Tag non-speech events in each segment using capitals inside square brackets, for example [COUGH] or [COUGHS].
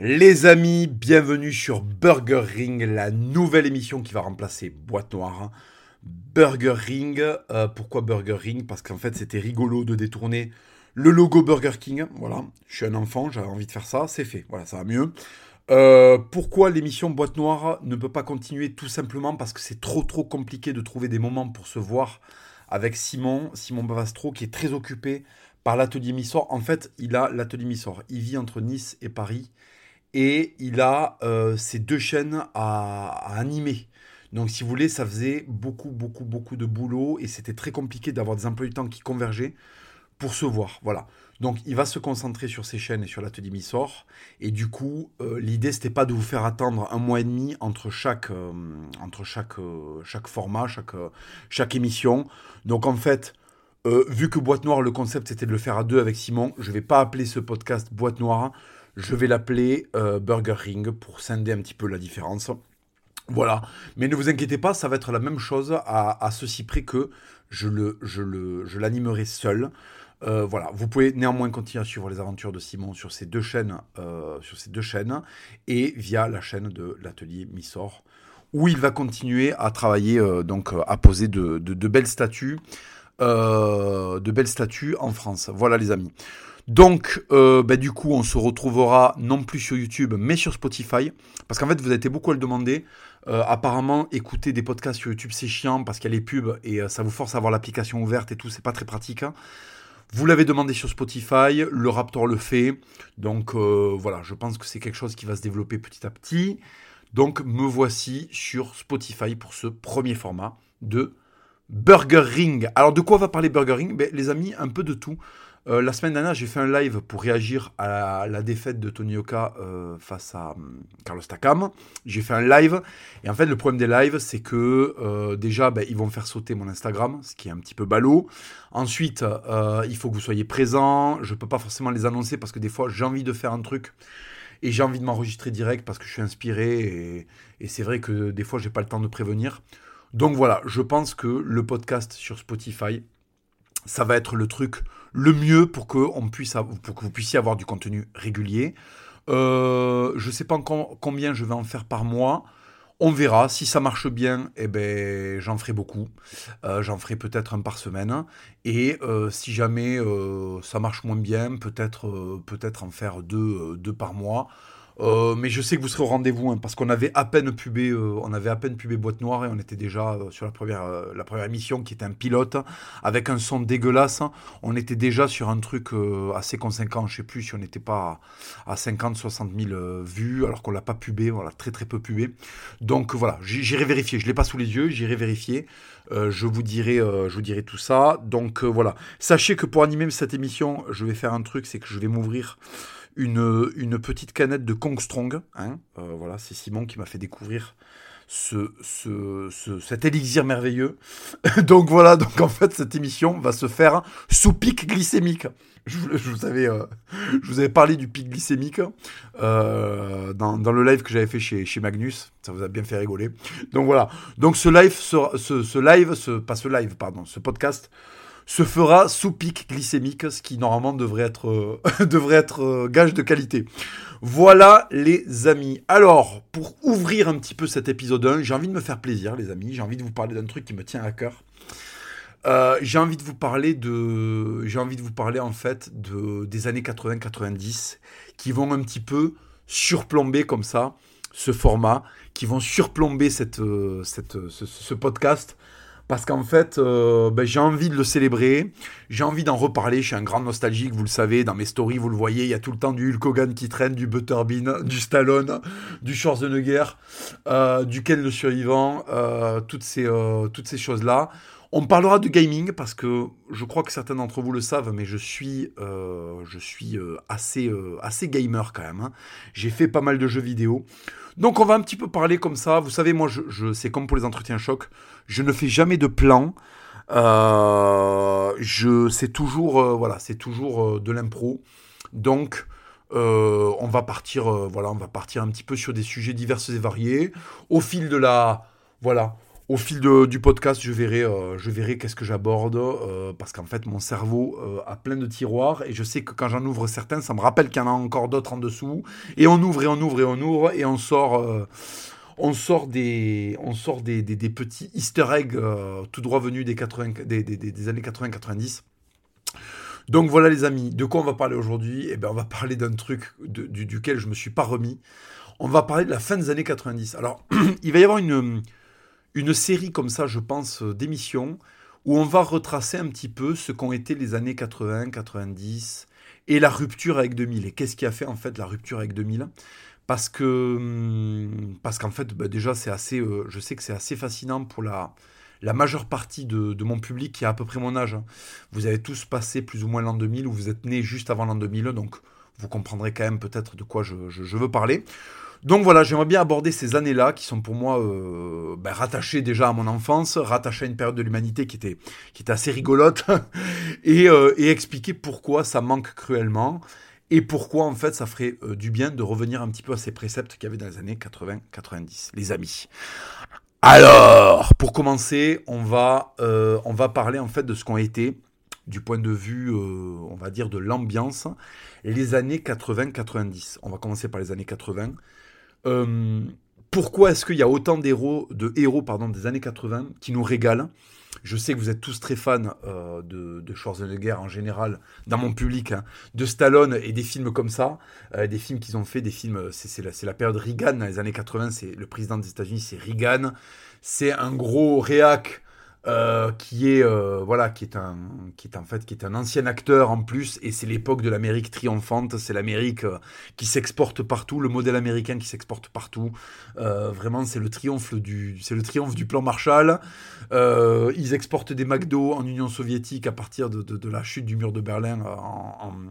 Les amis, bienvenue sur Burger Ring, la nouvelle émission qui va remplacer Boîte Noire. Burger Ring, euh, pourquoi Burger Ring? Parce qu'en fait c'était rigolo de détourner le logo Burger King. Voilà, je suis un enfant, j'avais envie de faire ça, c'est fait, voilà, ça va mieux. Euh, pourquoi l'émission Boîte Noire ne peut pas continuer Tout simplement parce que c'est trop trop compliqué de trouver des moments pour se voir avec Simon, Simon Bavastro, qui est très occupé par l'atelier Missor. En fait, il a l'atelier Missor. Il vit entre Nice et Paris et il a euh, ces deux chaînes à, animer. Donc, si vous voulez, ça faisait beaucoup, beaucoup, beaucoup de boulot et c'était très compliqué d'avoir des emplois du temps qui convergeaient pour se voir. Voilà. Donc, il va se concentrer sur ces chaînes et sur l'atelier Missor. Et du coup, euh, l'idée, c'était pas de vous faire attendre un mois et demi entre chaque, euh, entre chaque, chaque format, chaque, chaque émission. Donc, en fait, vu que Boîte Noire, le concept, c'était de le faire à deux avec Simon, je vais pas appeler ce podcast Boîte Noire je vais l'appeler euh, Burger Ring pour scinder un petit peu la différence. Voilà. Mais ne vous inquiétez pas, ça va être la même chose à, ceci près que je l'animerai seul. Euh, voilà. Vous pouvez néanmoins continuer à suivre les aventures de Simon sur ces deux chaînes, euh, sur ces deux chaînes et via la chaîne de l'atelier Missor où il va continuer à travailler, donc à poser de, belles statues, de belles statues en France. Voilà les amis. Donc, euh, bah, du coup, on se retrouvera non plus sur YouTube, mais sur Spotify. Parce qu'en fait, vous avez été beaucoup à le demander. Euh, apparemment, écouter des podcasts sur YouTube, c'est chiant parce qu'il y a les pubs et euh, ça vous force à avoir l'application ouverte et tout. C'est pas très pratique. Hein. Vous l'avez demandé sur Spotify, le Raptor le fait. Donc voilà, je pense que c'est quelque chose qui va se développer petit à petit. Donc me voici sur Spotify pour ce premier format de Burger Ring. Alors de quoi va parler Burger Ring? Ben, Les amis, un peu de tout. Euh, la semaine dernière, j'ai fait un live pour réagir à la, défaite de Tony Oka euh, face à hum, Carlos Takam. J'ai fait un live. Et en fait, le problème des lives, c'est que euh, déjà, ben, ils vont faire sauter mon Instagram, ce qui est un petit peu ballot. Ensuite, il faut que vous soyez présent. Je ne peux pas forcément les annoncer parce que des fois, j'ai envie de faire un truc et j'ai envie de m'enregistrer direct parce que je suis inspiré. Et, c'est vrai que des fois, j'ai pas le temps de prévenir. Donc voilà, je pense que le podcast sur Spotify, ça va être le truc le mieux pour que, vous puissiez avoir du contenu régulier. Euh, je ne sais pas encore combien je vais en faire par mois. On verra. Si ça marche bien, eh ben, j'en ferai beaucoup. Euh, j'en ferai peut-être un par semaine. Et euh, si jamais ça marche moins bien, peut-être peut-être en faire deux par mois. Euh, mais je sais que vous serez au rendez-vous hein, parce qu'on avait à peine pubé, euh, on avait à peine pubé boîte noire et on était déjà euh, sur la première, la première émission qui était un pilote avec un son dégueulasse. On était déjà sur un truc assez conséquent. Je sais plus si on n'était pas à, 50, 60 000 vues alors qu'on l'a pas pubé, voilà très très peu pubé. Donc voilà, j'irai vérifier. Je l'ai pas sous les yeux, j'irai vérifier. je vous dirai, je vous dirai tout ça. Donc voilà, sachez que pour animer cette émission, je vais faire un truc, c'est que je vais m'ouvrir une, petite canette de Kong Strong. Hein. Euh, voilà, c'est Simon qui m'a fait découvrir ce, ce, cet élixir merveilleux. [LAUGHS] donc voilà, donc en fait, cette émission va se faire sous pic glycémique. Je, vous, avais, euh, je vous avais parlé du pic glycémique euh, dans, le live que j'avais fait chez, chez Magnus. Ça vous a bien fait rigoler. Donc voilà. Donc ce live, ce, ce live, ce, pas ce live, pardon, ce podcast se fera sous pic glycémique, ce qui normalement devrait être, euh, [LAUGHS] euh, gage de qualité. Voilà les amis. Alors, pour ouvrir un petit peu cet épisode 1, j'ai envie de me faire plaisir les amis, j'ai envie de vous parler d'un truc qui me tient à cœur. Euh, j'ai envie de vous parler de, j'ai envie de vous parler en fait de des années 80-90 qui vont un petit peu surplomber comme ça ce format, qui vont surplomber ce podcast parce qu'en fait, euh, ben, j'ai envie de le célébrer, j'ai envie d'en reparler, je suis un grand nostalgique, vous le savez, dans mes stories, vous le voyez, il y a tout le temps du Hulk Hogan qui traîne, du Butterbean, [LAUGHS] du Stallone, du Schwarzenegger, euh, du Ken le survivant, euh, toutes ces, euh, toutes ces choses-là. On parlera de gaming parce que je crois que certains d'entre vous le savent, mais je suis, assez, assez gamer quand même. Hein. J'ai fait pas mal de jeux vidéo. Donc on va un petit peu parler comme ça. Vous savez, moi, je, je c'est comme pour les entretiens choc. Je ne fais jamais de plan. Euh, je, c'est toujours, euh, voilà, c'est toujours euh, de l'impro. Donc, on va partir, voilà, on va partir un petit peu sur des sujets divers et variés. Au fil de la, voilà, au fil du podcast, je verrai, je verrai qu'est-ce que j'aborde, parce qu'en fait, mon cerveau a plein de tiroirs, et je sais que quand j'en ouvre certains, ça me rappelle qu'il y en a encore d'autres en dessous, et on ouvre et on ouvre et on ouvre, et on sort, on sort, des, on sort des, petits easter eggs tout droit venus des, 80, des, des années 80-90. Donc voilà les amis, de quoi on va parler aujourd'hui? Eh bien on va parler d'un truc du, duquel je ne me suis pas remis. On va parler de la fin des années 90. Alors, [CLEARS THROAT] il va y avoir une une série comme ça, je pense, euh, d'émissions où on va retracer un petit peu ce qu'ont été les années 80, 90 et la rupture avec 2000. Et qu'est-ce qui a fait en fait la rupture avec 2000 Parce que hum, parce qu'en fait, bah, déjà, c'est assez, euh, je sais que c'est assez fascinant pour la la majeure partie de, mon public qui a à peu près mon âge. Hein. Vous avez tous passé plus ou moins l'an 2000 ou vous êtes nés juste avant l'an 2000, donc vous comprendrez quand même peut-être de quoi je veux parler. Donc voilà, j'aimerais bien aborder ces années-là qui sont pour moi euh, ben, rattachées déjà à mon enfance, rattachées à une période de l'humanité qui était, qui était assez rigolote, [LAUGHS] euh, et, expliquer pourquoi ça manque cruellement, et pourquoi en fait ça ferait euh, du bien de revenir un petit peu à ces préceptes qu'il y avait dans les années 80-90, les amis. Alors, pour commencer, on va, on va parler en fait de ce qu'ont été, du point de vue, on va dire, de l'ambiance, les années 80-90. On va commencer par les années 80. Euh, pourquoi est-ce qu'il y a autant d'héros, de héros pardon, des années 80 qui nous régalent? Je sais que vous êtes tous très fans euh, de, de, Schwarzenegger en général, dans mon public, hein, de Stallone et des films comme ça, euh, des films qu'ils ont fait, des films, c'est la, la, période Reagan, dans les années 80, c'est le président des États-Unis, c'est Reagan, c'est un gros réac euh, qui est euh, voilà qui est un qui est en fait qui est un ancien acteur en plus et c'est l'époque de l'Amérique triomphante c'est l'Amérique euh, qui s'exporte partout le modèle américain qui s'exporte partout. Vraiment c'est le triomphe du c'est le triomphe du plan Marshall. Ils exportent des McDo en Union soviétique à partir de, de, la chute du mur de Berlin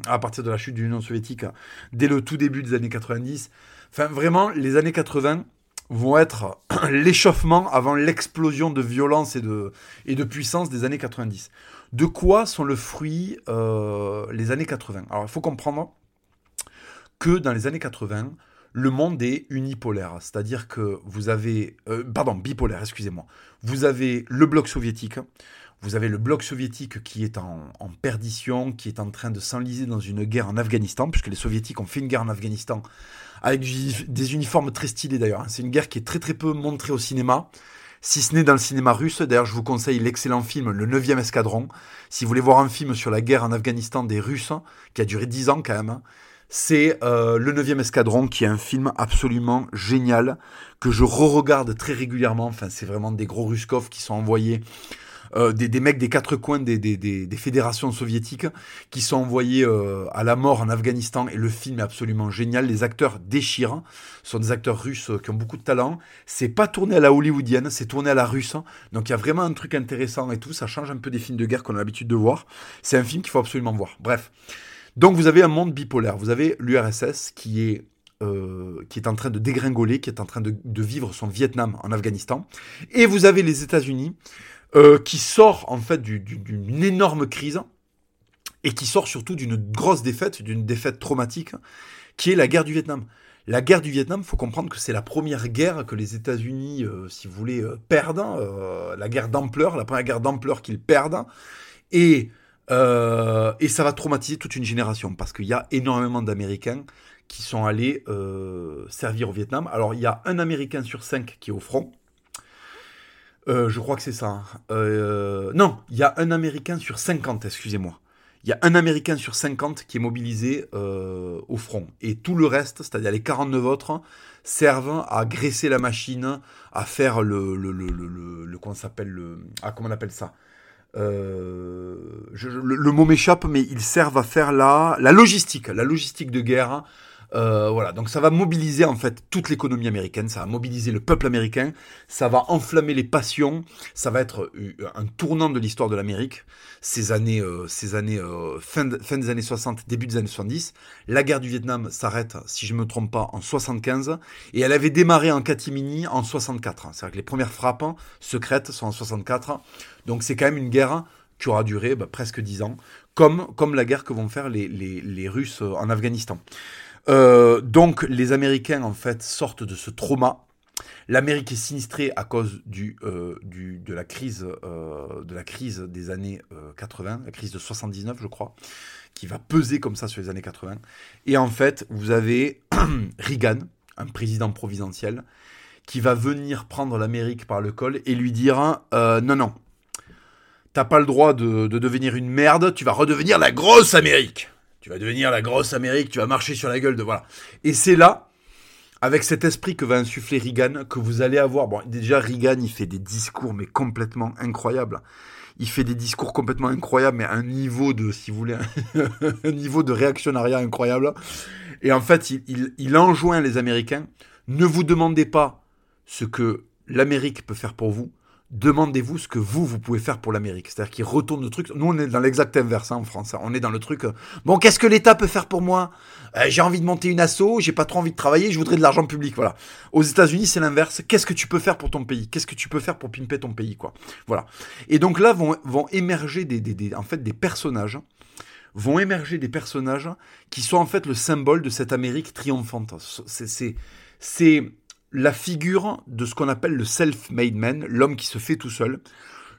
à partir de la chute de l'Union soviétique dès le tout début des années 90 enfin vraiment les années 80 vont être [CLEARS THROAT] l'échauffement avant l'explosion de violence et de, puissance des années 90. De quoi sont le fruit euh, les années 80 Alors il faut comprendre que dans les années 80, le monde est unipolaire, c'est-à-dire que vous avez, euh, pardon, bipolaire, excusez-moi. Vous avez le bloc soviétique, vous avez le bloc soviétique qui est en, en perdition, qui est en train de s'enliser dans une guerre en Afghanistan, puisque les soviétiques ont fait une guerre en Afghanistan avec des uniformes très stylés d'ailleurs. Hein. C'est une guerre qui est très très peu montrée au cinéma, si ce n'est dans le cinéma russe. D'ailleurs, je vous conseille l'excellent film Le 9e Escadron. Si vous voulez voir un film sur la guerre en Afghanistan des Russes, qui a duré 10 ans quand même, hein, c'est euh, Le 9e Escadron, qui est un film absolument génial, que je re-regarde très régulièrement. Enfin, c'est vraiment des gros Ruskov qui sont envoyés euh, des, mecs des quatre coins des, fédérations soviétiques qui sont envoyés euh, à la mort en Afghanistan et le film est absolument génial. Les acteurs déchirent, ce sont des acteurs russes qui ont beaucoup de talent. C'est pas tourné à la hollywoodienne, c'est tourné à la russe. Donc il y a vraiment un truc intéressant et tout. Ça change un peu des films de guerre qu'on a l'habitude de voir. C'est un film qu'il faut absolument voir. Bref. Donc vous avez un monde bipolaire. Vous avez l'URSS qui est euh, qui est en train de dégringoler, qui est en train de, vivre son Vietnam en Afghanistan. Et vous avez les États-Unis euh, qui sort en fait d'une énorme crise et qui sort surtout d'une grosse défaite, d'une défaite traumatique, qui est la guerre du Vietnam. La guerre du Vietnam, faut comprendre que c'est la première guerre que les États-Unis, euh, si vous voulez, euh, perdent, la guerre d'ampleur, la première guerre d'ampleur qu'ils perdent, et et ça va traumatiser toute une génération parce qu'il y a énormément d'Américains qui sont allés servir au Vietnam. Alors il y a un Américain sur cinq qui est au front, euh, je crois que c'est ça. Hein. Euh, non, il y a un Américain sur 50, excusez-moi. Il y a un Américain sur 50 qui est mobilisé euh, au front. Et tout le reste, c'est-à-dire les 49 autres, servent à graisser la machine, à faire le... le, le, le, le comment s'appelle le... Ah, comment on appelle ça? Le, mot m'échappe, mais ils servent à faire la, la logistique, la logistique de guerre euh, voilà, donc ça va mobiliser en fait toute l'économie américaine, ça va mobiliser le peuple américain, ça va enflammer les passions, ça va être euh, un tournant de l'histoire de l'Amérique. Ces années, euh, ces années fin, fin, des années 60, début des années 70, la guerre du Vietnam s'arrête, si je me trompe pas, en 75 et elle avait démarré en catimini en 64. C'est-à-dire que les premières frappes secrètes sont en 64. Donc c'est quand même une guerre qui aura duré bah, presque 10 ans, comme, comme la guerre que vont faire les, les, les Russes en Afghanistan. Euh, donc les Américains en fait sortent de ce trauma. L'Amérique est sinistrée à cause du, du de la crise de la crise des années 80, la crise de 79 je crois, qui va peser comme ça sur les années 80. Et en fait, vous avez [CLEARS THROAT] Reagan, un président providentiel, qui va venir prendre l'Amérique par le col et lui dire euh, non non, t'as pas le droit de, devenir une merde, tu vas redevenir la grosse Amérique. Tu vas devenir la grosse Amérique, tu vas marcher sur la gueule de voilà. Et c'est là, avec cet esprit que va insuffler Reagan, que vous allez avoir. Bon, déjà Reagan, il fait des discours mais complètement incroyables. Il fait des discours complètement incroyables, mais à un niveau de, si vous voulez, [LAUGHS] un niveau de réactionnariat incroyable. Et en fait, il, il enjoint les Américains ne vous demandez pas ce que l'Amérique peut faire pour vous, demandez-vous ce que vous, vous pouvez faire pour l'Amérique. C'est-à-dire qu'il retourne le truc. Nous, on est dans l'exact inverse hein, en France. Hein. On est dans le truc. Euh, bon, qu'est-ce que l'État peut faire pour moi? Euh, J'ai envie de monter une asso, j'ai pas trop envie de travailler, je voudrais de l'argent public. Voilà. Aux États-Unis, c'est l'inverse. Qu'est-ce que tu peux faire pour ton pays? Qu'est-ce que tu peux faire pour pimper ton pays, quoi? Voilà. Et donc là vont, vont émerger des, des, en fait, des personnages vont émerger des personnages qui sont en fait le symbole de cette Amérique triomphante. C'est la figure de ce qu'on appelle le self-made man, l'homme qui se fait tout seul.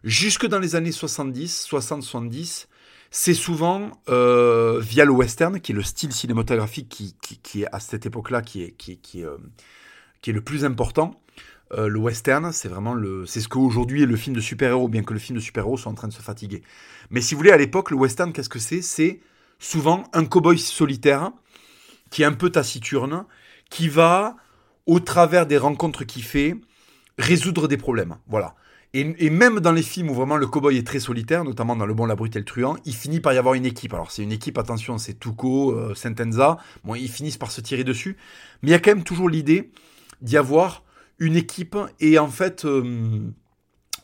Jusque dans les années 70, 60-70, c'est souvent euh, via le western, qui est le style cinématographique qui, est à cette époque-là qui est, qui, qui, euh, qui est le plus important. Euh, le western, c'est vraiment le, c'est ce qu'aujourd'hui est le film de super-héros, bien que le film de super-héros soit en train de se fatiguer. Mais si vous voulez, à l'époque, le western, qu'est-ce que c'est? C'est souvent un cow-boy solitaire qui est un peu taciturne, qui va au travers des rencontres qu'il fait, résoudre des problèmes. Voilà. Et, même dans les films où vraiment le cowboy est très solitaire, notamment dans Le Bon, la Brute et le Truand, il finit par y avoir une équipe. Alors c'est une équipe, attention, c'est Tuco, euh, Sentenza. Bon, ils finissent par se tirer dessus. Mais il y a quand même toujours l'idée d'y avoir une équipe. Et en fait, euh,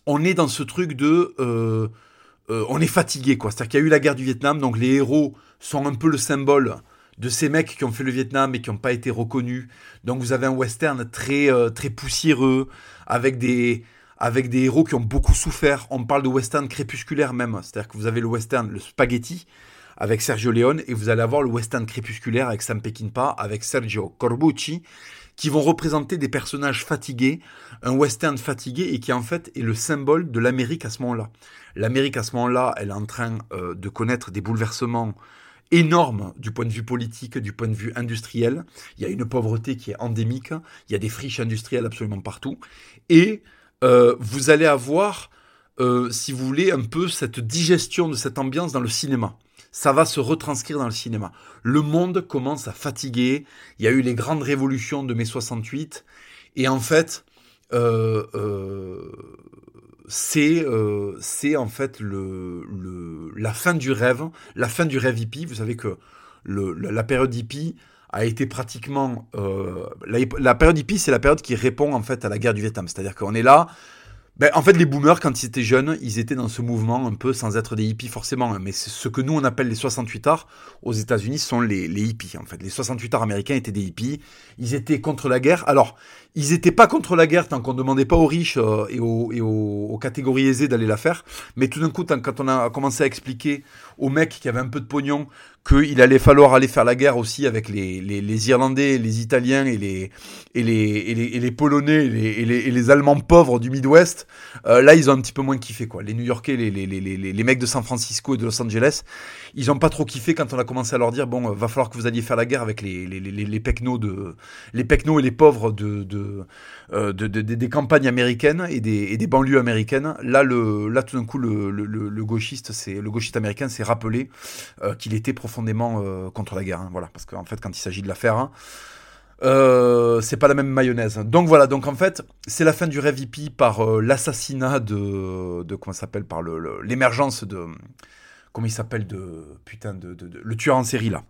on est dans ce truc de... Euh, on est fatigué, quoi. C'est-à-dire qu'il y a eu la guerre du Vietnam, donc les héros sont un peu le symbole de ces mecs qui ont fait le Vietnam et qui n'ont pas été reconnus. Donc vous avez un western très euh, très poussiéreux avec des avec des héros qui ont beaucoup souffert. On parle de western crépusculaire même, c'est-à-dire que vous avez le western le spaghetti avec Sergio Leone et vous allez avoir le western crépusculaire avec Sam Peckinpah avec Sergio Corbucci qui vont représenter des personnages fatigués, un western fatigué et qui en fait est le symbole de l'Amérique à ce moment-là. L'Amérique à ce moment-là, elle est en train euh, de connaître des bouleversements énorme du point de vue politique, du point de vue industriel. Il y a une pauvreté qui est endémique, il y a des friches industrielles absolument partout. Et euh, vous allez avoir, euh, si vous voulez, un peu cette digestion de cette ambiance dans le cinéma. Ça va se retranscrire dans le cinéma. Le monde commence à fatiguer. Il y a eu les grandes révolutions de mai 68. Et en fait, euh, c'est euh, c'est en fait le, la fin du rêve, la fin du rêve hippie. Vous savez que la, période hippie a été pratiquement euh, la, la, période hippie, c'est la période qui répond en fait à la guerre du Vietnam. C'est-à-dire qu'on est là, ben, en fait, les boomers, quand ils étaient jeunes, ils étaient dans ce mouvement un peu sans être des hippies forcément. Hein, mais ce que nous, on appelle les 68 arts aux États-Unis sont les, les, hippies, en fait. Les 68 arts américains étaient des hippies. Ils étaient contre la guerre. Alors, ils n'étaient pas contre la guerre tant qu'on ne demandait pas aux riches euh, et, aux, et aux, catégories aisées d'aller la faire. Mais tout d'un coup, quand on a commencé à expliquer aux mecs qui avaient un peu de pognon qu'il allait falloir aller faire la guerre aussi avec les, les, les Irlandais, les Italiens et les, et les, et les, et les Polonais et les, et Allemands pauvres du Midwest, euh, là ils ont un petit peu moins kiffé quoi. Les New Yorkais, les, les, mecs de San Francisco et de Los Angeles, ils ont pas trop kiffé quand on a commencé à leur dire bon, va falloir que vous alliez faire la guerre avec les, les, les, les pecnos de les pecnos et les pauvres de, de, euh, de, des campagnes américaines et des, banlieues américaines. Là là tout d'un coup le, gauchiste c'est le gauchiste américain s'est rappelé euh, qu'il était profond profondément euh, contre la guerre. Hein, voilà, parce qu'en fait, quand il s'agit de la faire, hein, euh, c'est pas la même mayonnaise. Donc voilà, donc en fait, c'est la fin du rêve hippie par euh, l'assassinat de, de comment s'appelle, par l'émergence de, comment il s'appelle de, putain de, le tueur en série là.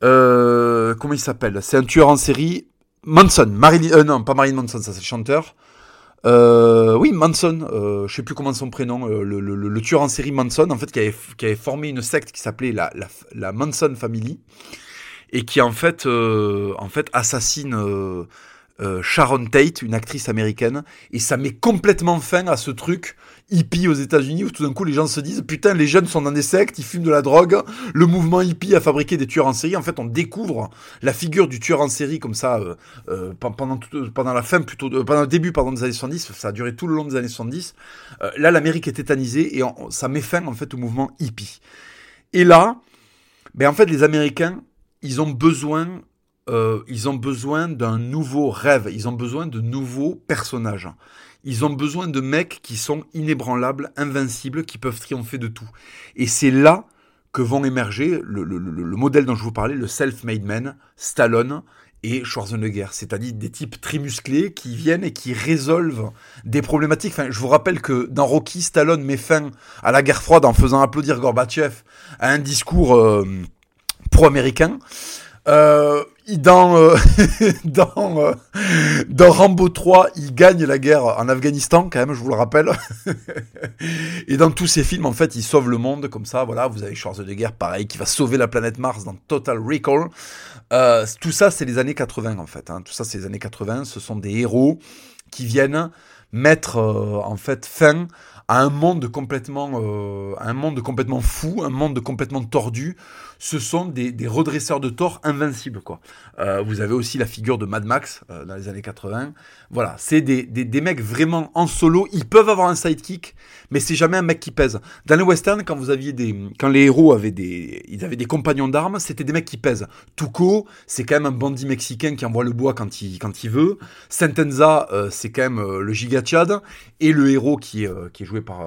comment il s'appelle? C'est un tueur en série. Manson, Marilyn, non, pas Marilyn Manson, ça c'est chanteur. Euh, oui, Manson, euh, je sais plus comment son prénom, euh, le, tueur en série Manson, en fait, qui avait, formé une secte qui s'appelait la, la, la, Manson Family et qui en fait, euh, en fait assassine euh, Sharon Tate, une actrice américaine, et ça met complètement fin à ce truc hippie aux États-Unis où tout d'un coup les gens se disent putain les jeunes sont dans des sectes, ils fument de la drogue, le mouvement hippie a fabriqué des tueurs en série. En fait, on découvre la figure du tueur en série comme ça euh, euh, pendant pendant la fin plutôt pendant le début pardon des années 70, ça a duré tout le long des années 70. là, l'Amérique est tétanisée et ça met fin en fait au mouvement hippie. Et là, ben en fait les Américains, ils ont besoin euh, ils ont besoin d'un nouveau rêve, ils ont besoin de nouveaux personnages. Ils ont besoin de mecs qui sont inébranlables, invincibles, qui peuvent triompher de tout. Et c'est là que vont émerger le, modèle dont je vous parlais, le self-made man, Stallone et Schwarzenegger, c'est-à-dire des types très musclés qui viennent et qui résolvent des problématiques. Enfin, je vous rappelle que dans Rocky, Stallone met fin à la guerre froide en faisant applaudir Gorbatchev à un discours euh, pro-américain. Euh, dans, euh, [LAUGHS] euh, dans Rambo 3, il gagne la guerre en Afghanistan, quand même, je vous le rappelle. [LAUGHS] et dans tous ces films, en fait, il sauve le monde, comme ça, voilà, vous avez Schwarzenegger, pareil, qui va sauver la planète Mars dans Total Recall. Euh, tout ça, c'est les années 80, en fait. Hein. Tout ça, c'est les années 80. Ce sont des héros qui viennent mettre, en fait, fin à un monde complètement, un monde complètement fou, un monde complètement tordu. Ce sont des, des redresseurs de tort invincibles, quoi. Euh, vous avez aussi la figure de Mad Max euh, dans les années 80. Voilà, c'est des, des, mecs vraiment en solo. Ils peuvent avoir un sidekick, mais c'est jamais un mec qui pèse. Dans les westerns, quand vous aviez des, quand les héros avaient des, ils avaient des compagnons d'armes, c'était des mecs qui pèsent. Tuco, c'est quand même un bandit mexicain qui envoie le bois quand il, quand il veut. Sentenza, euh, c'est quand même le giga Chad. Et le héros qui, qui est joué par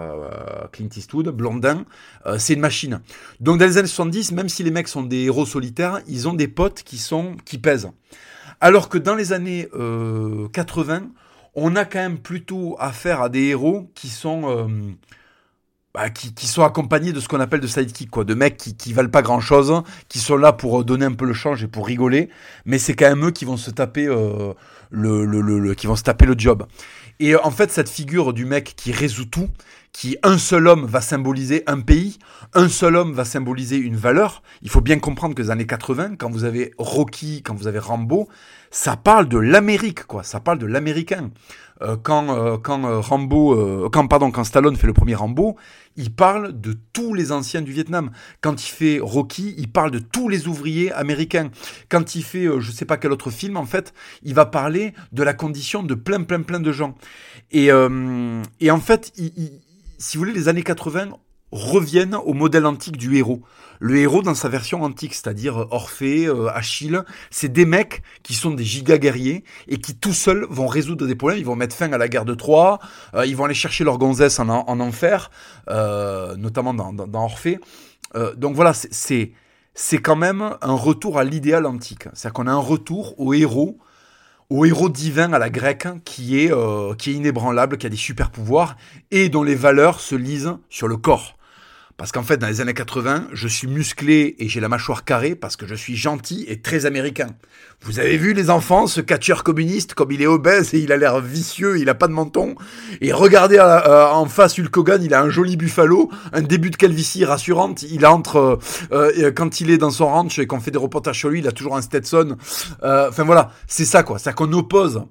Clint Eastwood, Blondin, c'est une machine. Donc dans les années 70, même si les mecs sont des héros solitaires, ils ont des potes qui sont qui pèsent. Alors que dans les années 80, euh, on a quand même plutôt affaire à des héros qui sont euh, bah, qui, sont accompagnés de ce qu'on appelle de sidekick, quoi, de mecs qui, qui valent pas grand chose, qui sont là pour donner un peu le change et pour rigoler, mais c'est quand même eux qui vont se taper euh, le, qui vont se taper le job. Et en fait, cette figure du mec qui résout tout, qui un seul homme va symboliser un pays, un seul homme va symboliser une valeur. Il faut bien comprendre que les années 80, quand vous avez Rocky, quand vous avez Rambo, ça parle de l'Amérique, quoi. Ça parle de l'américain. Euh, quand euh, quand euh, Rambo, quand pardon, quand Stallone fait le premier Rambo, il parle de tous les anciens du Vietnam. Quand il fait Rocky, il parle de tous les ouvriers américains. Quand il fait, je sais pas quel autre film, en fait, il va parler de la condition de plein plein plein de gens. Et et en fait, il, si vous voulez, les années 80 reviennent au modèle antique du héros. Le héros dans sa version antique, c'est-à-dire euh, Orphée, euh, Achille, c'est des mecs qui sont des giga guerriers et qui tout seuls vont résoudre des problèmes. Ils vont mettre fin à la guerre de Troie, euh, ils vont aller chercher leur gonzesse en, enfer, notamment dans, dans, Orphée. donc voilà, c'est c'est quand même un retour à l'idéal antique. C'est-à-dire qu'on a un retour au héros au héros divin à la grecque qui est, euh, qui est inébranlable, qui a des super pouvoirs et dont les valeurs se lisent sur le corps. Parce qu'en fait, dans les années 80, je suis musclé et j'ai la mâchoire carrée parce que je suis gentil et très américain. Vous avez vu les enfants, ce catcheur communiste, comme il est obèse et il a l'air vicieux, il a pas de menton. Et regardez euh, en face Hulk Hogan, il a un joli buffalo, un début de calvitie rassurante. Il entre euh, euh, quand il est dans son ranch et qu'on fait des reportages sur lui, il a toujours un Stetson. Enfin voilà, c'est ça quoi, c'est qu'on oppose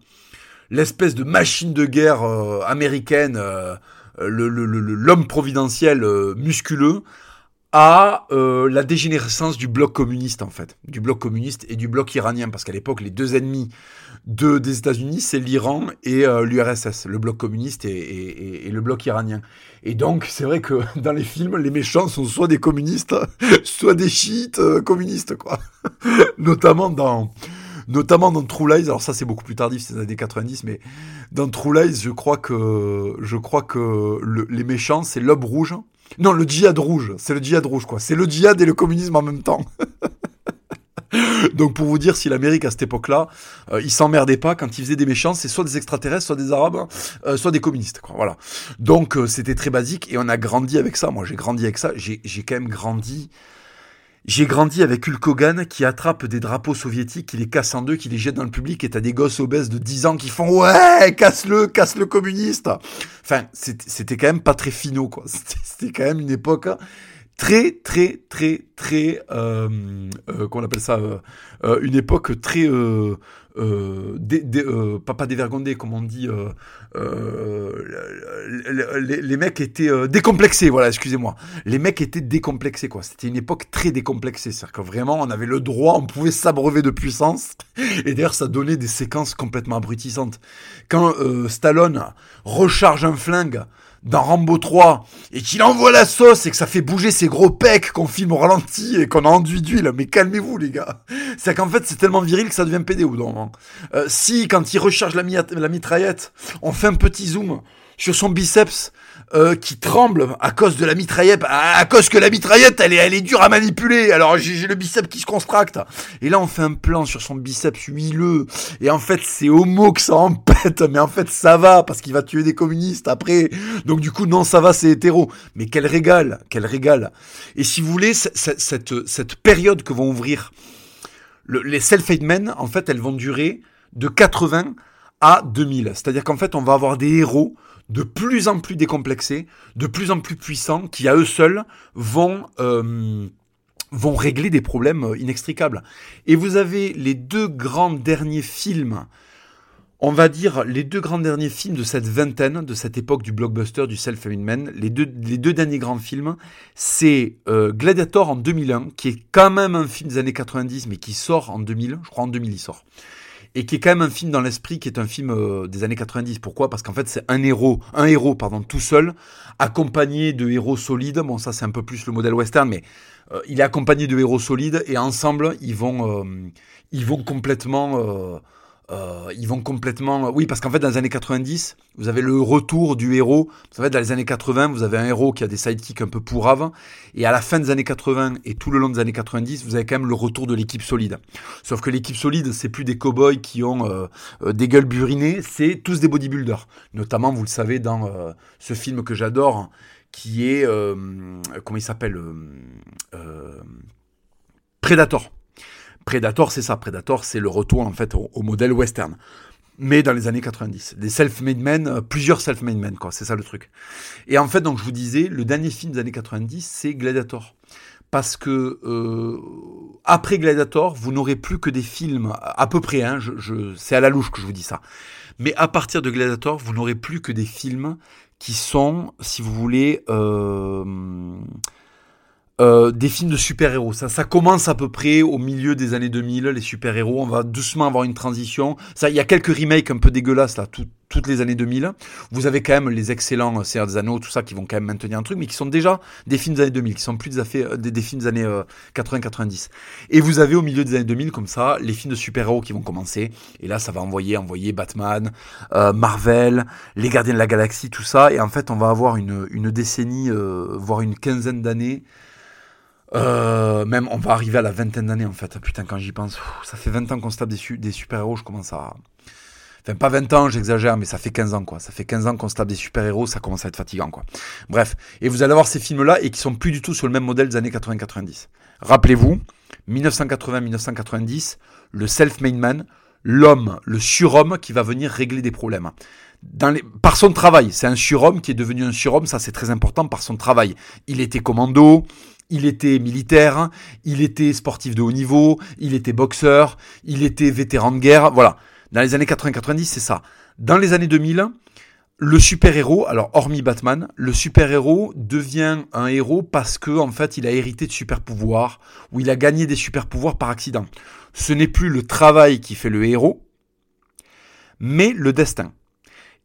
l'espèce de machine de guerre américaine l'homme providentiel euh, musculeux à euh, la dégénérescence du bloc communiste en fait, du bloc communiste et du bloc iranien, parce qu'à l'époque les deux ennemis de, des États-Unis c'est l'Iran et euh, l'URSS, le bloc communiste et, le bloc iranien. Et donc c'est vrai que [LAUGHS] dans les films les méchants sont soit des communistes, [LAUGHS] soit des chiites communistes quoi, [LAUGHS] notamment dans notamment dans True Lies. Alors ça, c'est beaucoup plus tardif, c'est les années 90, mais dans True Lies, je crois que je crois que les méchants, c'est l'aube rouge. Non, le djihad rouge, c'est le djihad rouge, quoi. C'est le djihad et le communisme en même temps. [LAUGHS] Donc pour vous dire si l'Amérique à cette époque-là, euh, ils s'emmerdaient pas quand ils faisaient des méchants, c'est soit des extraterrestres, soit des arabes, euh, soit des communistes. Quoi, voilà. Donc euh, c'était très basique et on a grandi avec ça. Moi j'ai grandi avec ça. J'ai quand même grandi j'ai grandi avec Hulk Hogan qui attrape des drapeaux soviétiques, qui les casse en deux, qui les jette dans le public, et t'as des gosses obèses de 10 ans qui font ouais, casse-le, casse le communiste. Enfin, c'était quand même pas très finaux, quoi. [LAUGHS] C'était quand même une époque très, très, très, très, euh, euh, qu'on appelle ça, euh, euh, une époque très euh, euh, pas, pas dévergondés, comme on dit, les, les, mecs étaient décomplexés, voilà, excusez-moi. Les mecs étaient décomplexés, quoi. C'était une époque très décomplexée, c'est-à-dire que vraiment, on avait le droit, on pouvait s'abreuver de puissance, et d'ailleurs, ça donnait des séquences complètement abrutissantes. Quand Stallone recharge un flingue, dans Rambo 3 et qu'il envoie la sauce et que ça fait bouger ses gros pecs qu'on filme au ralenti et qu'on a enduit d'huile. Mais calmez-vous les gars. C'est qu'en fait c'est tellement viril que ça devient pédé ou non. Euh, si quand il recharge la, la mitraillette, on fait un petit zoom sur son biceps euh, qui tremble à cause de la mitraillette, à, cause que la mitraillette, elle est, elle est dure à manipuler. Alors j'ai le biceps qui se contracte. Et là, on fait un plan sur son biceps huileux. Et en fait, c'est homo que ça empête. Mais en fait, ça va parce qu'il va tuer des communistes après. Donc du coup, non, ça va, c'est hétéro. Mais quel régal, quel régal. Et si vous voulez, cette, cette, cette période que vont ouvrir les self-made men, en fait, elles vont durer de 80 à 2000. C'est-à-dire qu'en fait, on va avoir des héros de plus en plus décomplexés, de plus en plus puissants, qui à eux seuls vont euh, vont régler des problèmes euh, inextricables. Et vous avez les deux grands derniers films, on va dire les deux grands derniers films de cette vingtaine, de cette époque du blockbuster, du self-made man. Les deux, les deux derniers grands films, c'est euh, Gladiator en 2001, qui est quand même un film des années 90, mais qui sort en 2000, je crois en 2000 il sort et qui est quand même un film dans l'esprit, qui est un film euh, des années 90. Pourquoi? Parce qu'en fait, c'est un héros, un héros, pardon, tout seul, accompagné de héros solides. Bon, ça, c'est un peu plus le modèle western, mais euh, il est accompagné de héros solides et ensemble, ils vont, euh, ils vont complètement euh, ils vont complètement. Oui, parce qu'en fait, dans les années 90, vous avez le retour du héros. Vous savez, dans les années 80, vous avez un héros qui a des sidekicks un peu pourraves. Et à la fin des années 80 et tout le long des années 90, vous avez quand même le retour de l'équipe solide. Sauf que l'équipe solide, c'est plus des cowboys qui ont euh, euh, des gueules burinées, c'est tous des bodybuilders. Notamment, vous le savez, dans ce film que j'adore, qui est. comment il s'appelle Predator. Predator, c'est ça. Predator, c'est le retour en fait au, modèle western. Mais dans les années 90. Des self-made men, euh, plusieurs self-made men, quoi. C'est ça le truc. Et en fait, donc, je vous disais, le dernier film des années 90, c'est Gladiator. Parce que euh, après Gladiator, vous n'aurez plus que des films, à peu près, hein, je, c'est à la louche que je vous dis ça. Mais à partir de Gladiator, vous n'aurez plus que des films qui sont, si vous voulez, euh, euh, des films de super-héros. Ça, ça commence à peu près au milieu des années 2000, les super-héros. On va doucement avoir une transition. Ça, il y a quelques remakes un peu dégueulasses là, toutes les années 2000. Vous avez quand même les excellents euh, Seigneur des Anneaux, tout ça, qui vont quand même maintenir un truc, mais qui sont déjà des films des années 2000, qui sont plus des, euh, des, des films des années 80-90. Et vous avez au milieu des années 2000, comme ça, les films de super-héros qui vont commencer. Et là, ça va envoyer, envoyer Batman, Marvel, les Gardiens de la Galaxie, tout ça. Et en fait, on va avoir une, une décennie, voire une quinzaine d'années euh, même, on va arriver à la vingtaine d'années en fait. Putain, quand j'y pense, ça fait 20 ans qu'on se tape des, super-héros, je commence à. Enfin, pas 20 ans, j'exagère, mais ça fait 15 ans, quoi. Ça fait 15 ans qu'on se tape des super-héros, ça commence à être fatigant, quoi. Bref. Et vous allez voir ces films-là et qui sont plus du tout sur le même modèle des années 80-90. Rappelez-vous, 1980-1990, le self-made man, l'homme, le surhomme qui va venir régler des problèmes. Dans les, par son travail, c'est un surhomme qui est devenu un surhomme, ça c'est très important par son travail. Il était commando, il était militaire, il était sportif de haut niveau, il était boxeur, il était vétéran de guerre, voilà. Dans les années 80-90, c'est ça. Dans les années 2000, le super-héros, alors hormis Batman, le super-héros devient un héros parce que en fait, il a hérité de super-pouvoirs ou il a gagné des super-pouvoirs par accident. Ce n'est plus le travail qui fait le héros, mais le destin.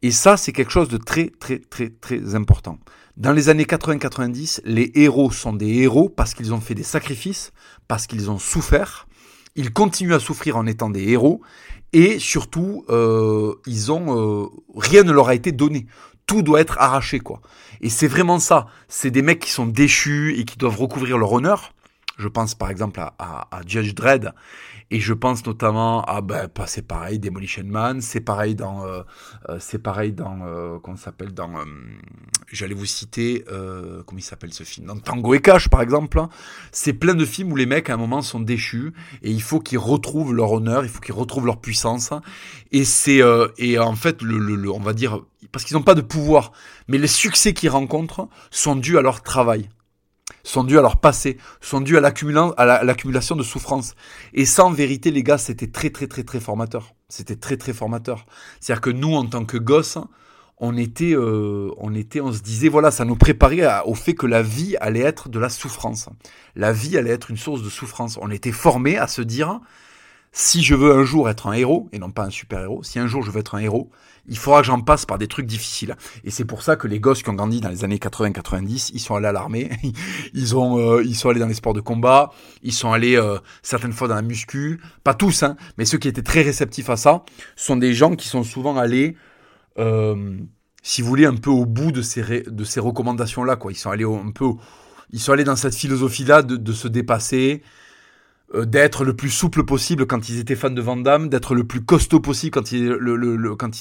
Et ça, c'est quelque chose de très, très, très, très important. Dans les années 80-90, les héros sont des héros parce qu'ils ont fait des sacrifices, parce qu'ils ont souffert. Ils continuent à souffrir en étant des héros. Et surtout, euh, ils ont euh, rien ne leur a été donné. Tout doit être arraché, quoi. Et c'est vraiment ça. C'est des mecs qui sont déchus et qui doivent recouvrir leur honneur. Je pense par exemple à, à, à Judge Dredd et je pense notamment à, ben, c'est pareil, Demolition Man, c'est pareil dans, euh, euh, c'est pareil dans, euh, comment s'appelle, dans, euh, j'allais vous citer, comment il s'appelle ce film, dans Tango et Cash par exemple. Hein. C'est plein de films où les mecs à un moment sont déchus et il faut qu'ils retrouvent leur honneur, il faut qu'ils retrouvent leur puissance. Et c'est, et en fait, le, le, on va dire, parce qu'ils n'ont pas de pouvoir, mais les succès qu'ils rencontrent sont dus à leur travail. Sont dus à leur passé, sont dus à l'accumulation de souffrances. Et en vérité, les gars, c'était très, très, très, très formateur. C'était très, très formateur. C'est-à-dire que nous, en tant que gosses, on était, euh, on était, on se disait, voilà, ça nous préparait au fait que la vie allait être de la souffrance. La vie allait être une source de souffrance. On était formés à se dire, si je veux un jour être un héros, et non pas un super-héros, si un jour je veux être un héros, il faudra que j'en passe par des trucs difficiles. Et c'est pour ça que les gosses qui ont grandi dans les années 80-90, ils sont allés à l'armée, [LAUGHS] ils ont, euh, ils sont allés dans les sports de combat, ils sont allés euh, certaines fois dans la muscu, pas tous, hein, mais ceux qui étaient très réceptifs à ça, sont des gens qui sont souvent allés, euh, si vous voulez, un peu au bout de ces, de ces recommandations-là, quoi. Ils sont allés un peu, ils sont allés dans cette philosophie-là de, de se dépasser, d'être le plus souple possible quand ils étaient fans de Van Damme, d'être le plus costaud possible quand ils,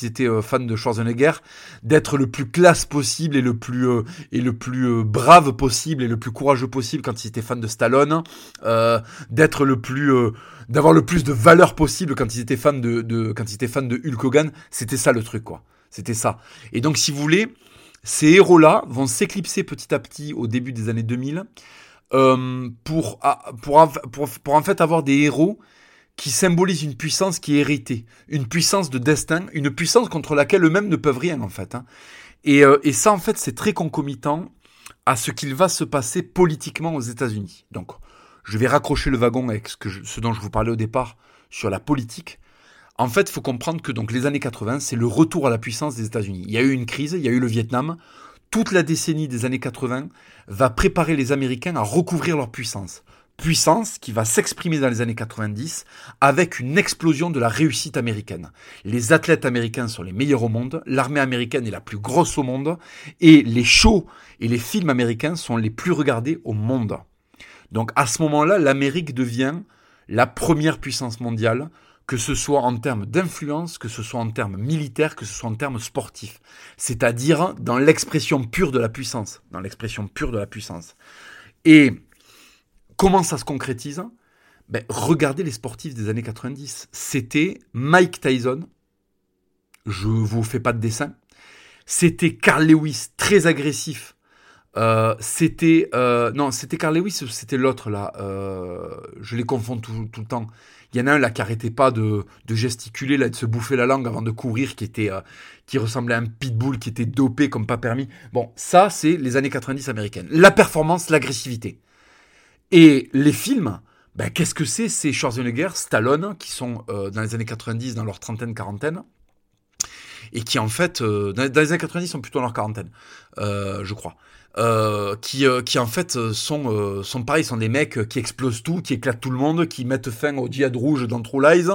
étaient euh, fans de Schwarzenegger, d'être le plus classe possible et le plus euh, brave possible et le plus courageux possible quand ils étaient fans de Stallone, d'être le plus d'avoir le plus de valeur possible quand ils étaient fans de, de quand ils étaient fans de Hulk Hogan, c'était ça le truc quoi. C'était ça. Et donc si vous voulez, ces héros-là vont s'éclipser petit à petit au début des années 2000 euh, pour, pour, pour, pour en fait avoir des héros qui symbolisent une puissance qui est héritée, une puissance de destin, une puissance contre laquelle eux-mêmes ne peuvent rien en fait. Hein. Et, euh, et ça en fait c'est très concomitant à ce qu'il va se passer politiquement aux États-Unis. Donc je vais raccrocher le wagon avec ce, que ce dont je vous parlais au départ sur la politique. En fait, il faut comprendre que donc les années 80, c'est le retour à la puissance des États-Unis. Il y a eu une crise, il y a eu le Vietnam toute la décennie des années 80 va préparer les Américains à recouvrir leur puissance. Puissance qui va s'exprimer dans les années 90 avec une explosion de la réussite américaine. Les athlètes américains sont les meilleurs au monde, l'armée américaine est la plus grosse au monde, et les shows et les films américains sont les plus regardés au monde. Donc à ce moment-là, l'Amérique devient la première puissance mondiale que ce soit en termes d'influence, que ce soit en termes militaires, que ce soit en termes sportifs. C'est-à-dire dans l'expression pure de la puissance. Dans l'expression pure de la puissance. Et comment ça se concrétise? Ben, Regardez les sportifs des années 90. C'était Mike Tyson. Je vous fais pas de dessin. C'était Carl Lewis, très agressif. Euh, c'était euh, non, c'était Carl Lewis, c'était l'autre là. Euh, je les confonds tout, tout, le temps. Il y en a un là qui arrêtait pas de, de gesticuler, là, de se bouffer la langue avant de courir, qui était, euh, qui ressemblait à un pitbull, qui était dopé comme pas permis. Bon, ça, c'est les années 90 américaines. La performance, l'agressivité. Et les films, ben, qu'est-ce que c'est C'est Schwarzenegger, Stallone, qui sont euh, dans les années 90, dans leur trentaine, quarantaine, et qui en fait, dans, les années 90, sont plutôt dans leur quarantaine, je crois. Euh, qui, euh, qui en fait euh, sont, sont pareils, sont des mecs qui explosent tout, qui éclatent tout le monde, qui mettent fin au djihad rouge dans True Lies,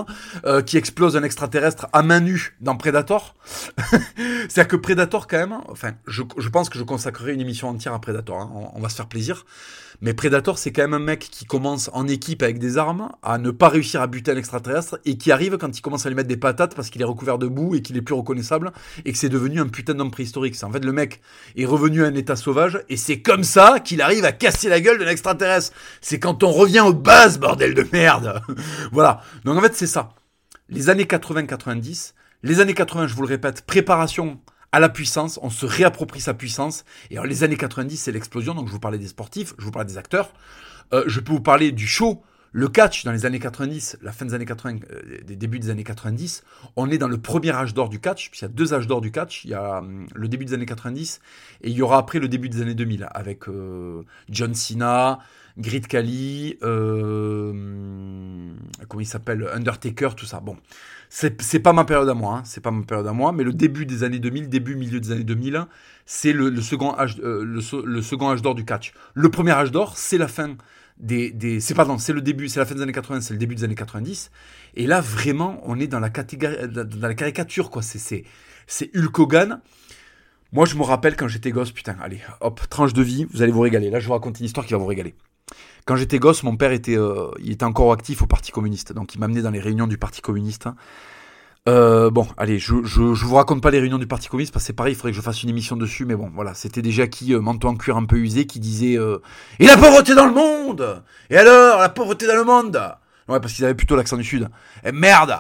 qui explosent un extraterrestre à main nue dans Predator. [LAUGHS] C'est-à-dire que Predator quand même, enfin, je, je, pense que je consacrerai une émission entière à Predator, hein, on, va se faire plaisir. Mais Predator, c'est quand même un mec qui commence en équipe avec des armes à ne pas réussir à buter un extraterrestre et qui arrive quand il commence à lui mettre des patates parce qu'il est recouvert de boue et qu'il est plus reconnaissable et que c'est devenu un putain d'homme préhistorique. C'est en fait le mec est revenu à un état sauvage et c'est comme ça qu'il arrive à casser la gueule de l'extraterrestre. C'est quand on revient aux bases, bordel de merde. [LAUGHS] voilà. Donc en fait, c'est ça. Les années 80-90, les années 80, je vous le répète, préparation à la puissance, on se réapproprie sa puissance. Et en les années 90, c'est l'explosion. Donc je vous parlais des sportifs, je vous parlais des acteurs. Euh, je peux vous parler du show. Le catch dans les années 90, la fin des années 80, euh, des débuts des années 90, on est dans le premier âge d'or du catch, puisqu'il y a deux âges d'or du catch. Il y a hum, le début des années 90 et il y aura après le début des années 2000 avec euh, John Cena, Grit Kali, hum, comment il s'appelle, Undertaker, tout ça. Bon, c'est pas ma période à moi, hein, c'est pas ma période à moi, mais le début des années 2000, début milieu des années 2000, c'est euh, le, second âge d'or du catch. Le premier âge d'or, c'est la fin des, c'est pardon, c'est le début, c'est la fin des années 80, c'est le début des années 90. Et là, vraiment, on est dans la caricature, quoi. C'est, c'est, Hulk Hogan. Moi, je me rappelle quand j'étais gosse, putain, allez, hop, tranche de vie, vous allez vous régaler. Là, je vous raconte une histoire qui va vous régaler. Quand j'étais gosse, mon père était, euh, il était encore actif au Parti communiste, donc il m'amenait dans les réunions du Parti communiste. Euh, bon, allez, je, je, vous raconte pas les réunions du Parti communiste parce que c'est pareil, il faudrait que je fasse une émission dessus, mais bon, voilà, c'était déjà qui, euh, manteau en cuir un peu usé, qui disait euh, Et la pauvreté dans le monde Et alors, la pauvreté dans le monde Ouais, parce qu'ils avaient plutôt l'accent du Sud. Et merde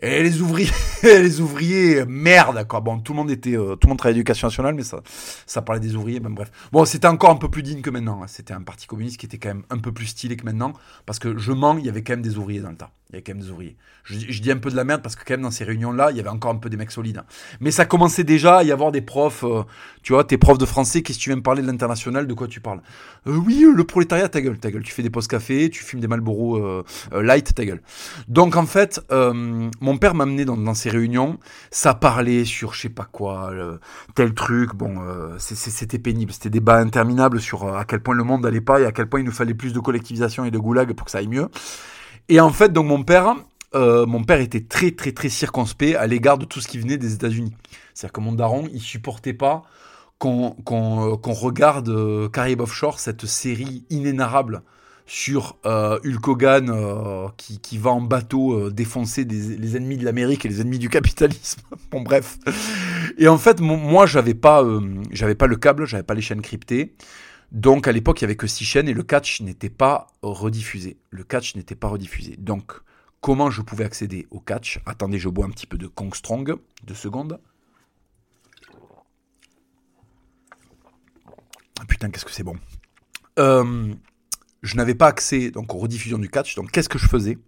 Et les ouvriers, [LAUGHS] les ouvriers, merde, quoi. Bon, tout le monde était, euh, tout le monde travaillait l'éducation nationale, mais ça, ça parlait des ouvriers, ben bref. Bon, c'était encore un peu plus digne que maintenant. Hein. C'était un parti communiste qui était quand même un peu plus stylé que maintenant, parce que je mens, il y avait quand même des ouvriers dans le tas. Il y avait quand même des ouvriers. Je, dis un peu de la merde parce que quand même dans ces réunions-là, il y avait encore un peu des mecs solides. Mais ça commençait déjà à y avoir des profs, euh, tu vois, tes profs de français, qu'est-ce que tu viens me parler de l'international, de quoi tu parles? Euh, Oui, le prolétariat, ta gueule, ta gueule. Tu fais des postes café, tu fumes des Marlboro light, ta gueule. Donc en fait, mon père m'a amené dans dans ces réunions, ça parlait sur je sais pas quoi, tel truc. Bon, euh, c'était pénible. C'était des débats interminables sur euh, à quel point le monde n'allait pas et à quel point il nous fallait plus de collectivisation et de goulag pour que ça aille mieux. Et en fait, donc mon père, euh, mon père était très très très circonspect à l'égard de tout ce qui venait des États-Unis. C'est-à-dire que mon daron, il supportait pas qu'on qu'on regarde Caraïbes Offshore, cette série inénarrable sur euh, Hulk Hogan euh, qui, qui, va en bateau euh, défoncer les ennemis de l'Amérique et les ennemis du capitalisme. [LAUGHS] bon bref. Et en fait, moi j'avais pas, euh, j'avais pas le câble, j'avais pas les chaînes cryptées. Donc à l'époque il y avait que six chaînes et le catch n'était pas rediffusé. Le catch n'était pas rediffusé. Donc comment je pouvais accéder au catch? Attendez, je bois un petit peu de Kong Strong, deux secondes. Ah, putain, qu'est-ce que c'est bon. Euh, je n'avais pas accès donc aux rediffusions du catch. Donc qu'est-ce que je faisais?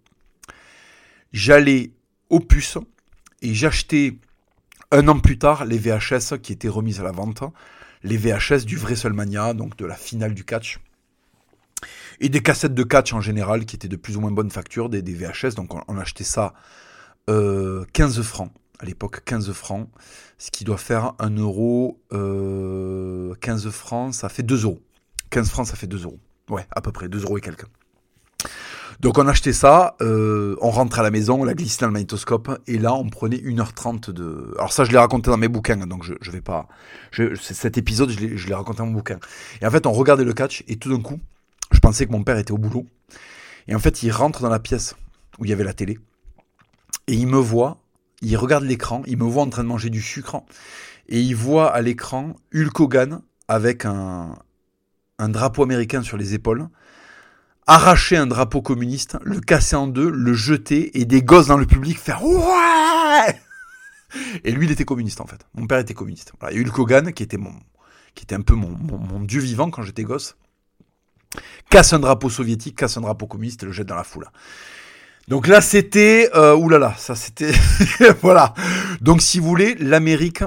J'allais au puce et j'achetais un an plus tard les VHS qui étaient remises à la vente, les VHS du WrestleMania, donc de la finale du catch. Et des cassettes de catch en général qui étaient de plus ou moins bonne facture, des, VHS. Donc on, achetait ça 15 euh, francs. À l'époque, 15 francs. Ce qui doit faire 1 euro. 15 euh, francs, ça fait 2 euros. 15 francs, ça fait 2 euros. Ouais, à peu près, 2 euros et quelques. Donc on achetait ça, euh, on rentrait à la maison, on la glissait dans le magnétoscope, et là on prenait 1h30 de... Alors ça je l'ai raconté dans mes bouquins, donc je, je vais pas... Je, cet épisode je l'ai raconté dans mon bouquin. Et en fait on regardait le catch, et tout d'un coup, je pensais que mon père était au boulot. Et en fait il rentre dans la pièce où il y avait la télé, et il me voit, il regarde l'écran, il me voit en train de manger du sucre, et il voit à l'écran Hulk Hogan avec un, un drapeau américain sur les épaules, arracher un drapeau communiste, le casser en deux, le jeter et des gosses dans le public faire ouais Et lui, il était communiste en fait. Mon père était communiste. Voilà. Il y Hogan qui était mon, qui était un peu mon, mon, dieu vivant quand j'étais gosse. Casse un drapeau soviétique, casse un drapeau communiste le jette dans la foule. Donc là, c'était, euh, oulala, ça c'était, [LAUGHS] voilà. Donc si vous voulez, l'Amérique,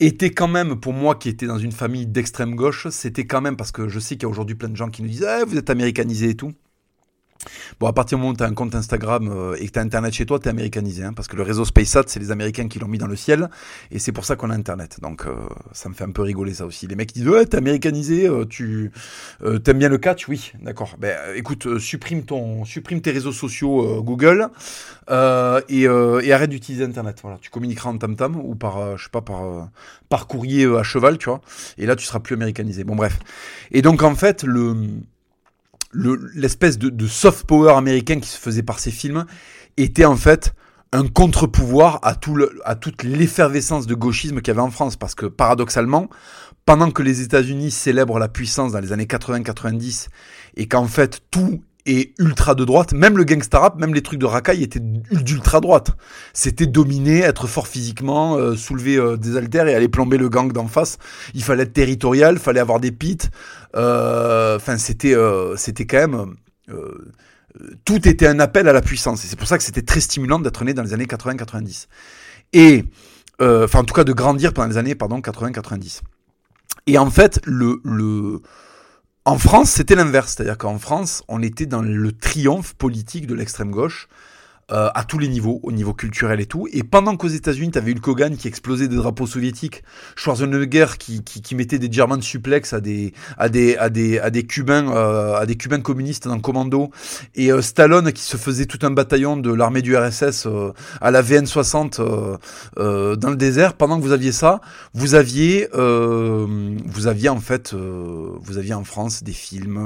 était quand même, pour moi qui était dans une famille d'extrême gauche, c'était quand même, parce que je sais qu'il y a aujourd'hui plein de gens qui nous disent eh, vous êtes américanisé et tout. Bon, à partir du moment où tu as un compte Instagram euh, et que tu as Internet chez toi, tu es américanisé. Hein, parce que le réseau SpaceSat, c'est les Américains qui l'ont mis dans le ciel. Et c'est pour ça qu'on a Internet. Donc, euh, ça me fait un peu rigoler ça aussi. Les mecs disent Ouais, t'es américanisé, euh, tu t'aimes bien le catch? Oui, d'accord. Ben, écoute, supprime, ton, supprime tes réseaux sociaux Google et, et, arrête d'utiliser Internet. Voilà, tu communiqueras en tam-tam ou par, je sais pas, par, par courrier à cheval, tu vois. Et là, tu seras plus américanisé. Bon, bref. Et donc, en fait, le l'espèce de, soft power américain qui se faisait par ces films était en fait un contre-pouvoir à, tout à toute l'effervescence de gauchisme qu'il y avait en France. Parce que paradoxalement, pendant que les États-Unis célèbrent la puissance dans les années 80-90 et qu'en fait tout et ultra de droite. Même le gangsta rap, même les trucs de racaille étaient d'ultra droite. C'était dominer, être fort physiquement, euh, soulever euh, des haltères et aller plomber le gang d'en face. Il fallait être territorial, fallait avoir des pits. Euh, enfin, c'était c'était quand même tout était un appel à la puissance. Et c'est pour ça que c'était très stimulant d'être né dans les années 80-90. Et enfin, en tout cas, de grandir pendant les années pardon 80-90. Et en fait, le le en France, c'était l'inverse, c'est-à-dire qu'en France, on était dans le triomphe politique de l'extrême gauche. Euh, à tous les niveaux, au niveau culturel et tout. Et pendant qu'aux États-Unis, tu avais Hulk Hogan qui explosait des drapeaux soviétiques, Schwarzenegger qui, qui, qui mettait des German suplex à des à des à des à des Cubains euh, à des Cubains communistes dans commando, et euh, Stallone qui se faisait tout un bataillon de l'armée du RSS à la VN 60 dans le désert. Pendant que vous aviez ça, vous aviez vous aviez en fait vous aviez en France des films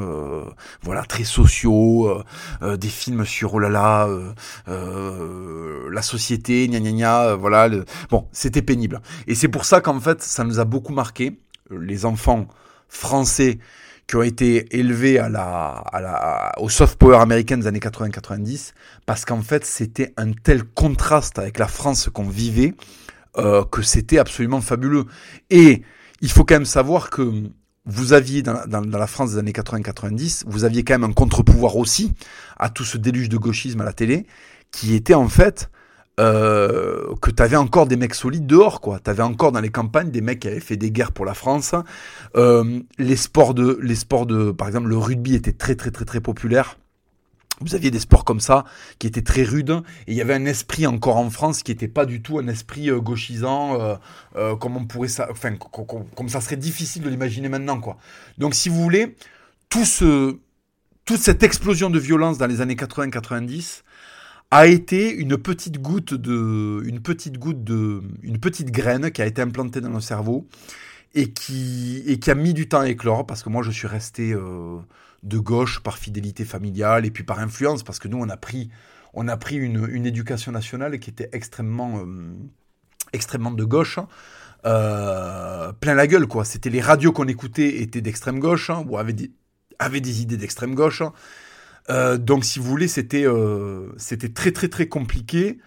voilà très sociaux, des films sur oh là euh, la société, gna gna gna, euh, voilà. Bon, c'était pénible. Et c'est pour ça qu'en fait, ça nous a beaucoup marqué, les enfants français qui ont été élevés à la, à la, au soft power américain des années 80-90, parce qu'en fait, c'était un tel contraste avec la France qu'on vivait, euh, que c'était absolument fabuleux. Et il faut quand même savoir que vous aviez dans, dans la France des années 80-90, vous aviez quand même un contre-pouvoir aussi à tout ce déluge de gauchisme à la télé, qui était en fait euh, que tu avais encore des mecs solides dehors, quoi. Tu avais encore dans les campagnes des mecs qui avaient fait des guerres pour la France. Euh, les sports de, les sports de, par exemple, le rugby était très très très très populaire. Vous aviez des sports comme ça qui étaient très rudes et il y avait un esprit encore en France qui n'était pas du tout un esprit euh, gauchisant euh, euh, comme on pourrait ça, enfin comme ça serait difficile de l'imaginer maintenant quoi. Donc si vous voulez, tout ce, toute cette explosion de violence dans les années 80-90 a été une petite goutte de, une petite goutte de, une petite graine qui a été implantée dans le cerveau et qui, et qui a mis du temps à éclore parce que moi je suis resté euh, de gauche par fidélité familiale et puis par influence parce que nous on a pris, on a pris une, une éducation nationale qui était extrêmement, euh, extrêmement de gauche. Euh, plein la gueule quoi. C'était les radios qu'on écoutait étaient d'extrême gauche hein, ou avaient des, avaient des idées d'extrême gauche. Euh, donc, si vous voulez, c'était euh, c'était très très très compliqué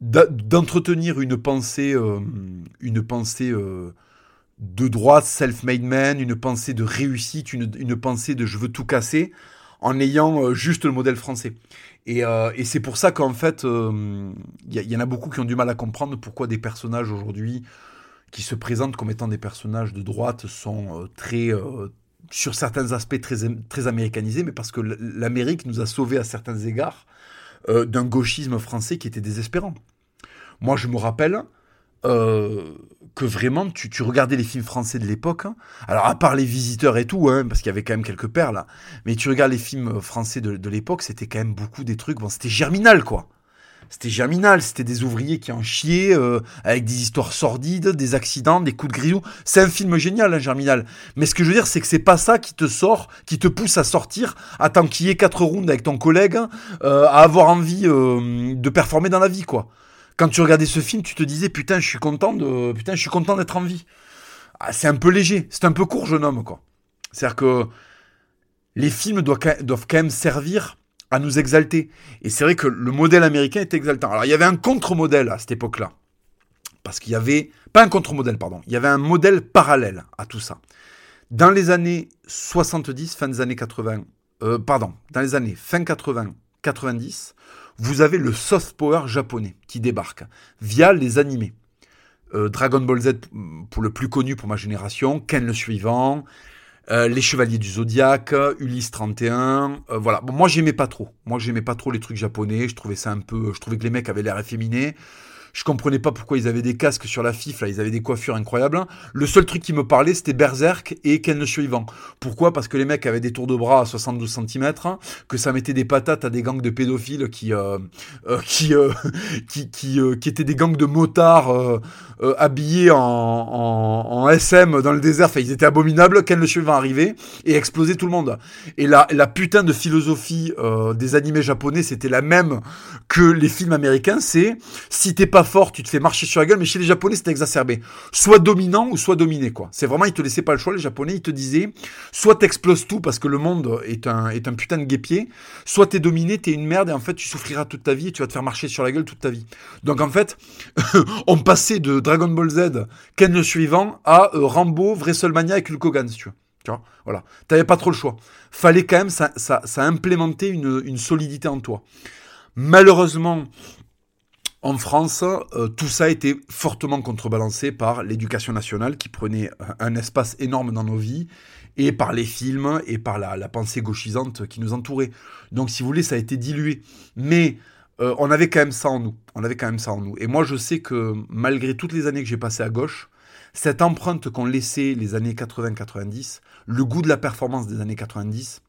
d'entretenir une pensée, euh, une pensée de droite, self-made man, une pensée de réussite, une, une, pensée de je veux tout casser, en ayant juste le modèle français. Et, et c'est pour ça qu'en fait, il y, en a beaucoup qui ont du mal à comprendre pourquoi des personnages aujourd'hui qui se présentent comme étant des personnages de droite sont très sur certains aspects très, très américanisés, mais parce que l'Amérique nous a sauvés à certains égards euh, d'un gauchisme français qui était désespérant. Moi, je me rappelle euh, que vraiment, tu, tu, regardais les films français de l'époque, hein, alors à part les visiteurs et tout, hein, parce qu'il y avait quand même quelques perles, mais tu regardes les films français de, l'époque, c'était quand même beaucoup des trucs, bon, c'était germinal, quoi c'était germinal, c'était des ouvriers qui en chiaient, euh, avec des histoires sordides, des accidents, des coups de grillou. C'est un film génial, hein, germinal. Mais ce que je veux dire, c'est que c'est pas ça qui te sort, qui te pousse à sortir, à t'enquiller quatre rounds avec ton collègue, euh, à avoir envie euh, de performer dans la vie, quoi. Quand tu regardais ce film, tu te disais putain, je suis content de, putain, je suis content d'être en vie. Ah, c'est un peu léger, c'est un peu court, jeune homme, quoi. C'est-à-dire que les films doivent, quand même servir à nous exalter. Et c'est vrai que le modèle américain est exaltant. Alors il y avait un contre-modèle à cette époque-là. Parce qu'il y avait, pas un contre-modèle, pardon, il y avait un modèle parallèle à tout ça. Dans les années 70, fin des années 80, euh, pardon, dans les années fin 80, 90, vous avez le soft power japonais qui débarque via les animés. Euh, Dragon Ball Z pour le plus connu pour ma génération, Ken le suivant, euh, les Chevaliers du Zodiaque, Ulysse 31, euh, voilà. Moi j'aimais pas trop. Moi j'aimais pas trop les trucs japonais. Je trouvais ça un peu, je trouvais que les mecs avaient l'air efféminés. Je comprenais pas pourquoi ils avaient des casques sur la FIF, là, ils avaient des coiffures incroyables. Le seul truc qui me parlait, c'était Berserk et Ken le suivant. Pourquoi? Parce que les mecs avaient des tours de bras à 72 cm, que ça mettait des patates à des gangs de pédophiles qui euh, euh, [LAUGHS] qui, euh, qui, qui, euh, qui étaient des gangs de motards euh, euh, habillés en, en, en, SM dans le désert. Enfin, ils étaient abominables. Ken le suivant arrivait et explosait tout le monde. Et la, la putain de philosophie des animés japonais, c'était la même que les films américains. C'est si t'es pas fort, tu te fais marcher sur la gueule, mais chez les Japonais, c'était exacerbé. Soit dominant ou soit dominé, quoi. C'est vraiment, ils te laissaient pas le choix, les Japonais, ils te disaient, soit t'exploses tout parce que le monde est un, est un putain de guépier, soit t'es dominé, t'es une merde et en fait, tu souffriras toute ta vie et tu vas te faire marcher sur la gueule toute ta vie. Donc en fait, [LAUGHS] on passait de Dragon Ball Z, Ken le suivant, à euh, Rambo, WrestleMania avec Hulk Hogan, tu. Tu vois, voilà. T'avais pas trop le choix. Fallait quand même, ça, ça, ça implémentait une, une solidité en toi. Malheureusement, en France, euh, tout ça a été fortement contrebalancé par l'éducation nationale qui prenait un espace énorme dans nos vies et par les films et par la, pensée gauchisante qui nous entourait. Donc si vous voulez, ça a été dilué. Mais euh, on avait quand même ça en nous. On avait quand même ça en nous. Et moi, je sais que malgré toutes les années que j'ai passées à gauche, cette empreinte qu'ont laissé les années 80-90, le goût de la performance des années 90,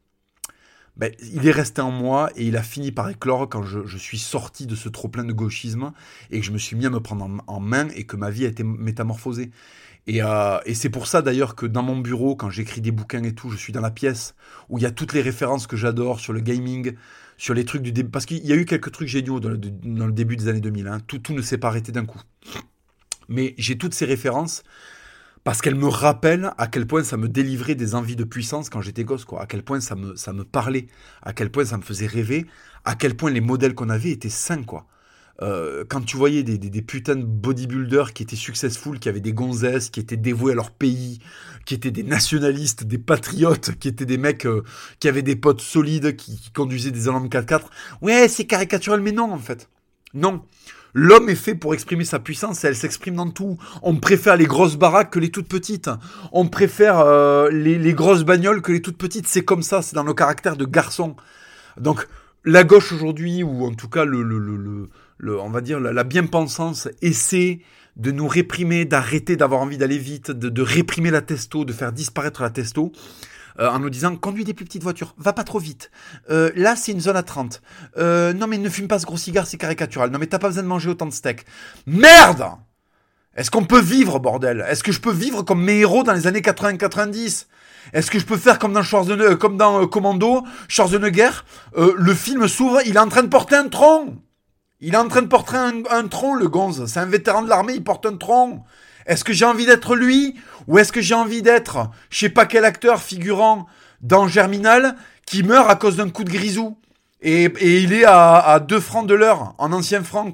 ben, il est resté en moi et il a fini par éclore quand je, suis sorti de ce trop-plein de gauchisme et que je me suis mis à me prendre en, main et que ma vie a été métamorphosée. Et, euh, et c'est pour ça d'ailleurs que dans mon bureau, quand j'écris des bouquins et tout, je suis dans la pièce où il y a toutes les références que j'adore sur le gaming, sur les trucs du début. Parce qu'il y a eu quelques trucs géniaux dans le, début des années 2000. Hein. Tout ne s'est pas arrêté d'un coup. Mais j'ai toutes ces références parce qu'elle me rappelle à quel point ça me délivrait des envies de puissance quand j'étais gosse, quoi. À quel point ça me, ça me parlait, à quel point ça me faisait rêver, à quel point les modèles qu'on avait étaient sains, quoi. Euh, quand tu voyais des, des, putains de bodybuilders qui étaient successful, qui avaient des gonzesses, qui étaient dévoués à leur pays, qui étaient des nationalistes, des patriotes, qui étaient des mecs euh, qui avaient des potes solides, qui, conduisaient des Alam 4x4, ouais, c'est caricatural, mais non, en fait. Non. L'homme est fait pour exprimer sa puissance et elle s'exprime dans tout. On préfère les grosses baraques que les toutes petites. On préfère euh, les, grosses bagnoles que les toutes petites. C'est comme ça, c'est dans nos caractères de garçon. Donc, la gauche aujourd'hui, ou en tout cas le, le, le, on va dire la, bien-pensance, essaie de nous réprimer, d'arrêter d'avoir envie d'aller vite, de, de, réprimer la testo, de faire disparaître la testo. Euh, en nous disant conduis des plus petites voitures, va pas trop vite. Euh, là, c'est une zone à 30. Euh, non, mais ne fume pas ce gros cigare, c'est caricatural. Non, mais t'as pas besoin de manger autant de steak. Merde Est-ce qu'on peut vivre, bordel? Est-ce que je peux vivre comme mes héros dans les années 80-90 est-ce que je peux faire comme dans Schwarzenegger, comme dans Commando, Schwarzenegger? Le film s'ouvre, il est en train de porter un tronc. Il est en train de porter un, un tronc, le gonze. C'est un vétéran de l'armée, il porte un tronc. Est-ce que j'ai envie d'être lui ou est-ce que j'ai envie d'être, je sais pas quel acteur figurant dans Germinal qui meurt à cause d'un coup de grisou et, il est à, deux francs de l'heure en ancien franc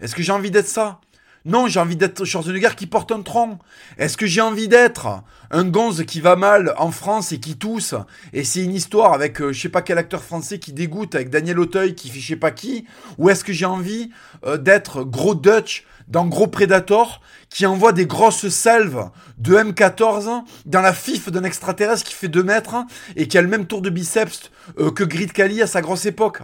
Est-ce que j'ai envie d'être ça? Non, j'ai envie d'être Schwarzenegger qui porte un tronc. Est-ce que j'ai envie d'être un gonze qui va mal en France et qui tousse Et c'est une histoire avec euh, je sais pas quel acteur français qui dégoûte, avec Daniel Auteuil qui fait je sais pas qui Ou est-ce que j'ai envie euh, d'être gros Dutch dans Gros Predator qui envoie des grosses salves de M14 dans la fif d'un extraterrestre qui fait 2 mètres et qui a le même tour de biceps euh, que Grid Kali à sa grosse époque?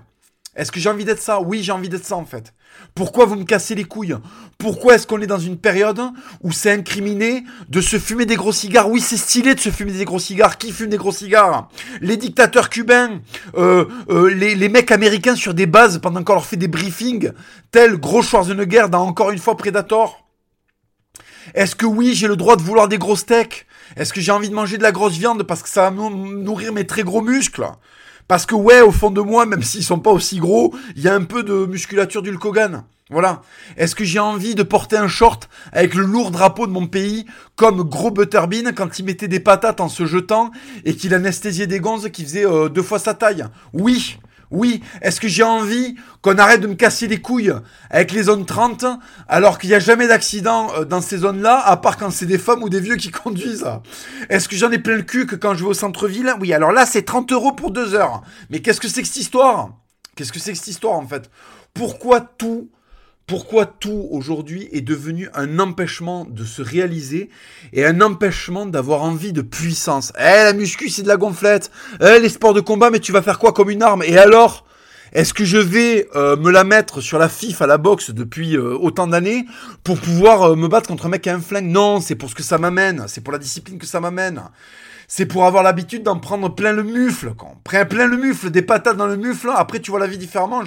Est-ce que j'ai envie d'être ça? Oui, j'ai envie d'être ça en fait. Pourquoi vous me cassez les couilles? Pourquoi est-ce qu'on est dans une période où c'est incriminé de se fumer des gros cigares? Oui, c'est stylé de se fumer des gros cigares. Qui fume des gros cigares? Les dictateurs cubains, euh, euh, les, les, mecs américains sur des bases pendant qu'on leur fait des briefings, tel gros Schwarzenegger dans encore une fois Predator. Est-ce que oui, j'ai le droit de vouloir des gros steaks Est-ce que j'ai envie de manger de la grosse viande parce que ça va nourrir mes très gros muscles? Parce que ouais, au fond de moi, même s'ils sont pas aussi gros, il y a un peu de musculature du Hogan. Voilà. Est-ce que j'ai envie de porter un short avec le lourd drapeau de mon pays, comme Gros Butterbean quand il mettait des patates en se jetant et qu'il anesthésiait des gonzes qui faisaient euh, deux fois sa taille? Oui. Oui, est-ce que j'ai envie qu'on arrête de me casser les couilles avec les zones 30 alors qu'il n'y a jamais d'accident euh, dans ces zones-là, à part quand c'est des femmes ou des vieux qui [LAUGHS] conduisent? Est-ce que j'en ai plein le cul que quand je vais au centre-ville? Oui, alors là c'est 30 euros pour deux heures. Mais qu'est-ce que c'est que cette histoire? Qu'est-ce que c'est que cette histoire en fait? Pourquoi tout pourquoi tout aujourd'hui est devenu un empêchement de se réaliser et un empêchement d'avoir envie de puissance. Eh, la muscu, c'est de la gonflette. Eh, les sports de combat, mais tu vas faire quoi comme une arme? Et alors? Est-ce que je vais euh, me la mettre sur la FIF à la boxe depuis euh, autant d'années pour pouvoir euh, me battre contre un mec qui un flingue? Non, c'est pour ce que ça m'amène. C'est pour la discipline que ça m'amène. C'est pour avoir l'habitude d'en prendre plein le mufle. Quand plein le mufle, des patates dans le mufle, après tu vois la vie différemment.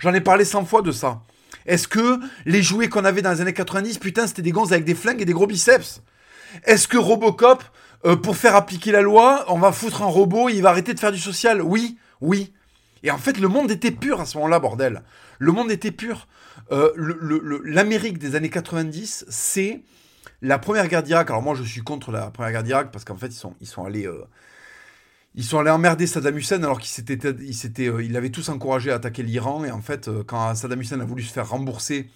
J'en ai parlé 100 fois de ça. Est-ce que les jouets qu'on avait dans les années 90, putain, c'était des gonzes avec des flingues et des gros biceps? Est-ce que Robocop, euh, pour faire appliquer la loi, on va foutre un robot et il va arrêter de faire du social? Oui, oui. Et en fait, le monde était pur à ce moment-là, bordel. Le monde était pur. Euh, L'Amérique des années 90, c'est la première guerre d'Irak. Alors moi, je suis contre la première guerre d'Irak parce qu'en fait, ils sont, allés... Euh, ils sont allés emmerder Saddam Hussein alors qu'il s'était, il s'était, euh, il avait tous encouragé à attaquer l'Iran. Et en fait, euh, quand Saddam Hussein a voulu se faire rembourser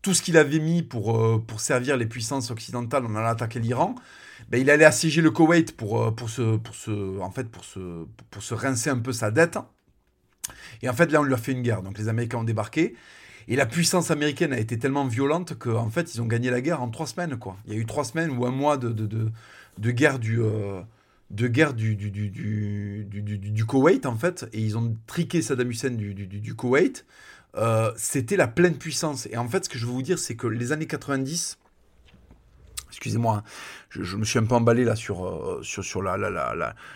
tout ce qu'il avait mis pour, euh, pour servir les puissances occidentales en allant attaquer l'Iran, ben, il allait assiéger le Koweït pour, pour, se, pour, se, en fait, pour, se, pour se rincer un peu sa dette. Et en fait, là, on lui a fait une guerre. Donc les Américains ont débarqué. Et la puissance américaine a été tellement violente qu'en fait, ils ont gagné la guerre en trois semaines. Quoi. Il y a eu trois semaines ou un mois de, de, de, de guerre du, de guerre du, Koweït, en fait, et ils ont triqué Saddam Hussein du, Koweït, euh, c'était la pleine puissance. Et en fait, ce que je veux vous dire, c'est que les années 90, excusez-moi, hein, je, me suis un peu emballé là sur, euh,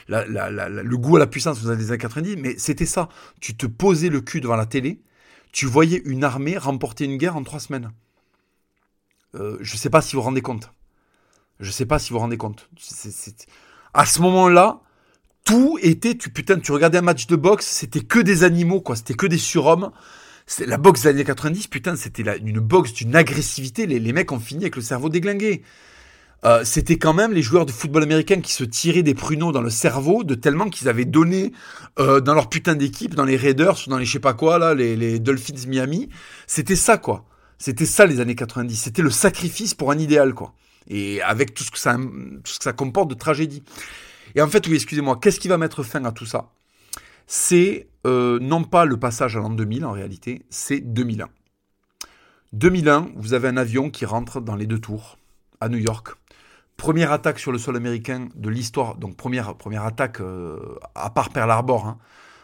le goût à la puissance des années 90, mais c'était ça. Tu te posais le cul devant la télé, tu voyais une armée remporter une guerre en trois semaines. Euh, je ne sais pas si vous vous rendez compte. Je ne sais pas si vous vous rendez compte. C'est à ce moment-là, tout était, tu putain, tu regardais un match de boxe, c'était que des animaux, quoi, c'était que des surhommes. C'est la boxe des années 90, putain, c'était une boxe d'une agressivité. Les, mecs ont fini avec le cerveau déglingué. euh, c'était quand même les joueurs de football américain qui se tiraient des pruneaux dans le cerveau de tellement qu'ils avaient donné euh, dans leur putain d'équipe, dans les Raiders ou dans les je sais pas quoi là, les, les Dolphins Miami. C'était ça quoi. C'était ça les années 90. C'était le sacrifice pour un idéal quoi. Et avec tout ce que ça, comporte de tragédie. Et en fait, oui, excusez-moi, qu'est-ce qui va mettre fin à tout ça? C'est euh, non pas le passage à l'an 2000 en réalité, c'est 2001. 2001, vous avez un avion qui rentre dans les deux tours à New York. Première attaque sur le sol américain de l'histoire, donc première, première attaque euh, à part Pearl Harbor, hein.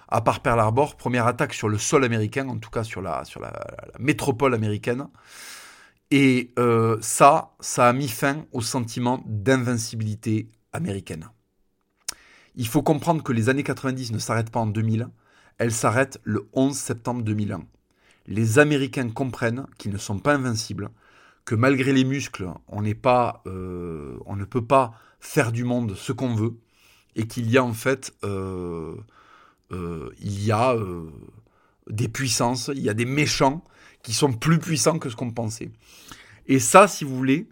à part Pearl Harbor, première attaque sur le sol américain, en tout cas sur la, sur la, métropole américaine. Et euh, ça, ça a mis fin au sentiment d'invincibilité américaine. Il faut comprendre que les années 90 ne s'arrêtent pas en 2000, elles s'arrêtent le 11 septembre 2001. Les Américains comprennent qu'ils ne sont pas invincibles, que malgré les muscles, on pas, euh, on ne peut pas faire du monde ce qu'on veut, et qu'il y a en fait, euh, il y a des puissances, il y a des méchants qui sont plus puissants que ce qu'on pensait. Et ça, si vous voulez,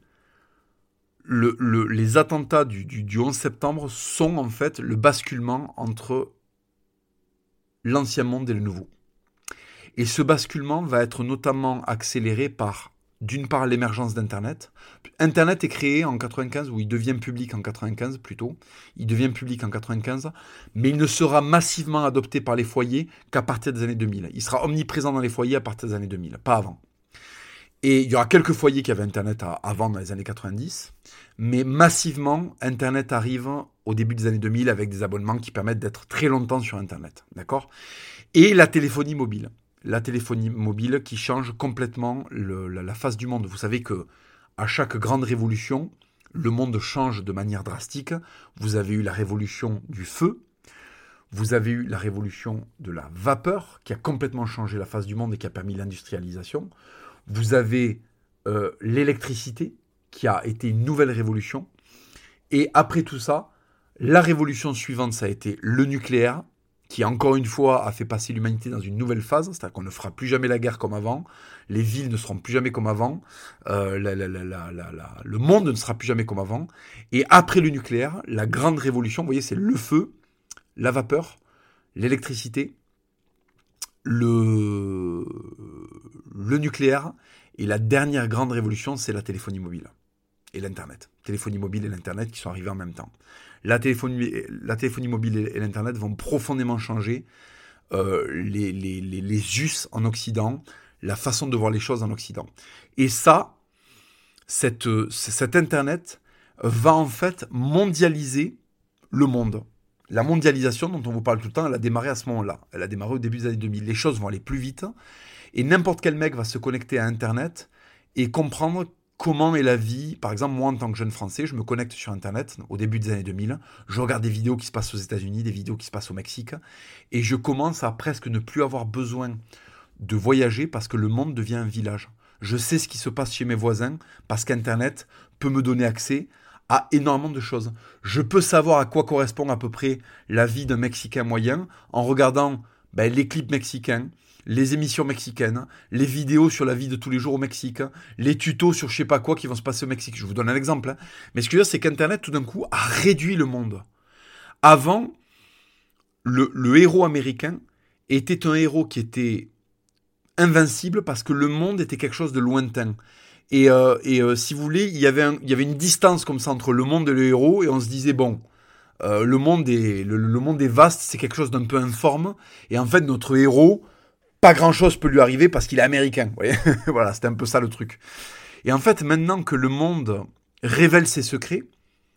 le, les attentats du, du, du 11 septembre sont en fait le basculement entre l'ancien monde et le nouveau. Et ce basculement va être notamment accéléré par d'une part l'émergence d'Internet. Internet est créé en 95, ou il devient public en 95 plutôt. Il devient public en 95, mais il ne sera massivement adopté par les foyers qu'à partir des années 2000. Il sera omniprésent dans les foyers à partir des années 2000, pas avant. Et il y aura quelques foyers qui avaient Internet avant dans les années 90, mais massivement, Internet arrive au début des années 2000 avec des abonnements qui permettent d'être très longtemps sur Internet. D'accord? Et la téléphonie mobile la téléphonie mobile qui change complètement la, face du monde. Vous savez que à chaque grande révolution, le monde change de manière drastique. Vous avez eu la révolution du feu, vous avez eu la révolution de la vapeur qui a complètement changé la face du monde et qui a permis l'industrialisation. Vous avez euh, l'électricité qui a été une nouvelle révolution. Et après tout ça, la révolution suivante, ça a été le nucléaire, qui encore une fois a fait passer l'humanité dans une nouvelle phase, c'est-à-dire qu'on ne fera plus jamais la guerre comme avant, les villes ne seront plus jamais comme avant, euh, le monde ne sera plus jamais comme avant, et après le nucléaire, la grande révolution, vous voyez, c'est le feu, la vapeur, l'électricité, le, le nucléaire, et la dernière grande révolution, c'est la téléphonie mobile et l'Internet. Téléphonie mobile et l'Internet qui sont arrivés en même temps la téléphonie, la téléphonie mobile et, l'Internet vont profondément changer euh, les, us en Occident, la façon de voir les choses en Occident. Et ça, cette, cet Internet va en fait mondialiser le monde. La mondialisation dont on vous parle tout le temps, elle a démarré à ce moment-là. Elle a démarré au début des années 2000. Les choses vont aller plus vite. Et n'importe quel mec va se connecter à Internet et comprendre comment est la vie. Par exemple, moi, en tant que jeune Français, je me connecte sur Internet au début des années 2000. Je regarde des vidéos qui se passent aux États-Unis, des vidéos qui se passent au Mexique. Et je commence à presque ne plus avoir besoin de voyager parce que le monde devient un village. Je sais ce qui se passe chez mes voisins parce qu'Internet peut me donner accès à énormément de choses. Je peux savoir à quoi correspond à peu près la vie d'un Mexicain moyen en regardant ben, les clips mexicains, les émissions mexicaines, les vidéos sur la vie de tous les jours au Mexique, les tutos sur je sais pas quoi qui vont se passer au Mexique. Je vous donne un exemple. Hein. Mais ce que je veux dire, c'est qu'Internet, tout d'un coup, a réduit le monde. Avant, le, héros américain était un héros qui était invincible parce que le monde était quelque chose de lointain. Et, euh, euh, si vous voulez, il y, avait il y avait une distance comme ça entre le monde et le héros, et on se disait, bon, euh, le, monde est, le monde est vaste, c'est quelque chose d'un peu informe, et en fait, notre héros, pas grand chose peut lui arriver parce qu'il est américain. [LAUGHS] voilà, c'était un peu ça le truc. Et en fait, maintenant que le monde révèle ses secrets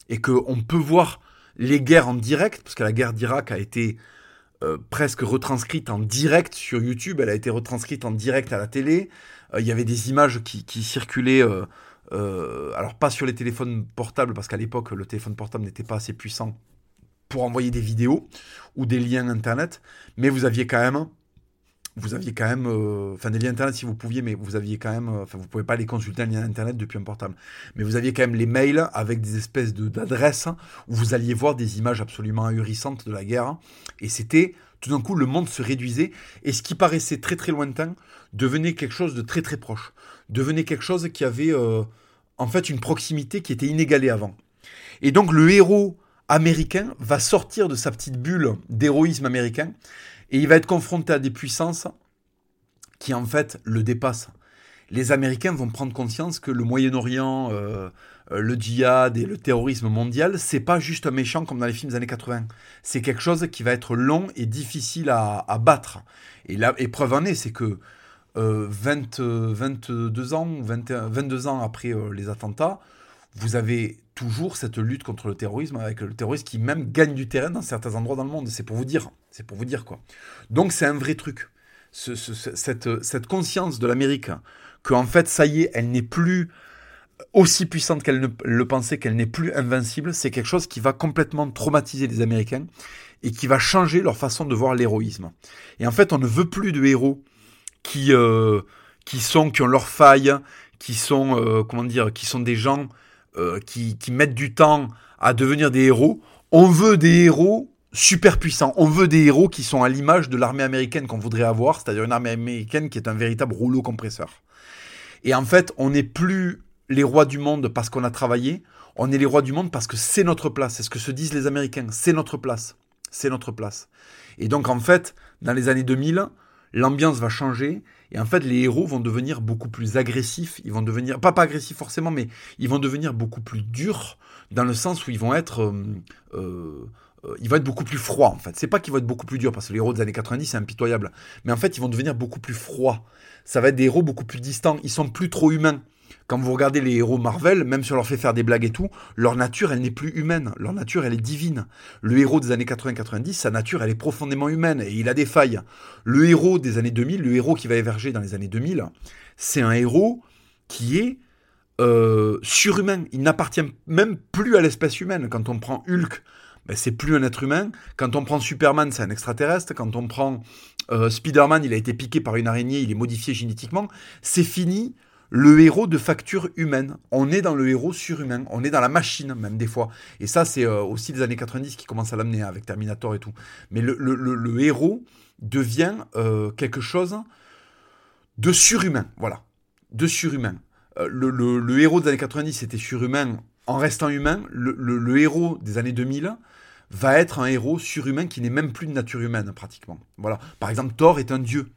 et qu'on peut voir les guerres en direct, parce que la guerre d'Irak a été euh, presque retranscrite en direct sur YouTube, elle a été retranscrite en direct à la télé. Euh, il y avait des images qui, circulaient, euh, alors pas sur les téléphones portables, parce qu'à l'époque le téléphone portable n'était pas assez puissant pour envoyer des vidéos ou des liens internet, mais vous aviez quand même vous aviez quand même, euh, enfin des liens internet si vous pouviez, mais vous aviez quand même, euh, enfin vous pouvez pas les consulter un lien internet depuis un portable, mais vous aviez quand même les mails avec des espèces de d'adresses où vous alliez voir des images absolument ahurissantes de la guerre, et c'était tout d'un coup le monde se réduisait. Et ce qui paraissait très très lointain devenait quelque chose de très très proche, devenait quelque chose qui avait euh, en fait une proximité qui était inégalée avant. Et donc le héros américain va sortir de sa petite bulle d'héroïsme américain et il va être confronté à des puissances qui en fait le dépassent. Les Américains vont prendre conscience que le Moyen-Orient, euh, euh, le djihad et le terrorisme mondial, c'est pas juste un méchant comme dans les films des années 80. C'est quelque chose qui va être long et difficile à, battre. Et et preuve en est, c'est que 20, euh, 22 ans, 22 ans après les attentats, vous avez toujours cette lutte contre le terrorisme avec le terrorisme qui même gagne du terrain dans certains endroits dans le monde. C'est pour vous dire. C'est pour vous dire quoi. Donc c'est un vrai truc. cette, conscience de l'Amérique qu'en fait, ça y est, elle n'est plus aussi puissante qu'elle ne le pensait, qu'elle n'est plus invincible, c'est quelque chose qui va complètement traumatiser les Américains et qui va changer leur façon de voir l'héroïsme. Et en fait, on ne veut plus de héros qui, euh, qui sont, qui ont leurs failles, qui sont, euh, comment dire, qui sont des gens euh, qui, mettent du temps à devenir des héros. On veut des héros super puissants. On veut des héros qui sont à l'image de l'armée américaine qu'on voudrait avoir, c'est-à-dire une armée américaine qui est un véritable rouleau compresseur. Et en fait, on n'est plus les rois du monde parce qu'on a travaillé, on est les rois du monde parce que c'est notre place. C'est ce que se disent les Américains. C'est notre place. C'est notre place. Et donc, en fait, dans les années 2000, l'ambiance va changer et en fait, les héros vont devenir beaucoup plus agressifs. Ils vont devenir, pas pas agressifs forcément, mais ils vont devenir beaucoup plus durs dans le sens où ils vont être, euh, euh, euh, ils vont être beaucoup plus froids en fait. C'est pas qu'ils vont être beaucoup plus durs parce que les héros des années 90 c'est impitoyable, mais en fait ils vont devenir beaucoup plus froids. Ça va être des héros beaucoup plus distants. Ils sont plus trop humains. Quand vous regardez les héros Marvel, même si on leur fait faire des blagues et tout, leur nature, elle n'est plus humaine. Leur nature, elle est divine. Le héros des années 80-90, sa nature, elle est profondément humaine et il a des failles. Le héros des années 2000, le héros qui va émerger dans les années 2000, c'est un héros qui est euh, surhumain. Il n'appartient même plus à l'espèce humaine. Quand on prend Hulk, ben, c'est plus un être humain. Quand on prend Superman, c'est un extraterrestre. Quand on prend euh, Spider-Man, il a été piqué par une araignée, il est modifié génétiquement. C'est fini le héros de facture humaine. On est dans le héros surhumain, on est dans la machine même des fois. Et ça, c'est euh, aussi les années 90 qui commencent à l'amener avec Terminator et tout. Mais le, héros devient euh, quelque chose de surhumain, voilà, de surhumain. Euh, le, héros des années 90 était surhumain en restant humain. Le, héros des années 2000 va être un héros surhumain qui n'est même plus de nature humaine pratiquement. Voilà. Par exemple, Thor est un dieu.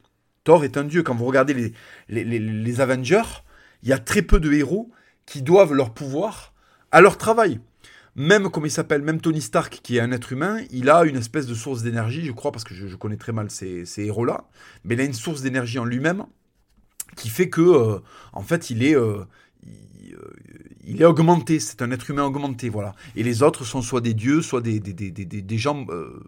Thor est un dieu. Quand vous regardez les Avengers, il y a très peu de héros qui doivent leur pouvoir à leur travail. Même, comme il s'appelle, même Tony Stark, qui est un être humain, il a une espèce de source d'énergie, je crois, parce que je, connais très mal ces, héros-là, mais il a une source d'énergie en lui-même qui fait que, euh, en fait, il est, euh, il est augmenté, c'est un être humain augmenté, voilà. Et les autres sont soit des dieux, soit des, des, des, des, gens euh,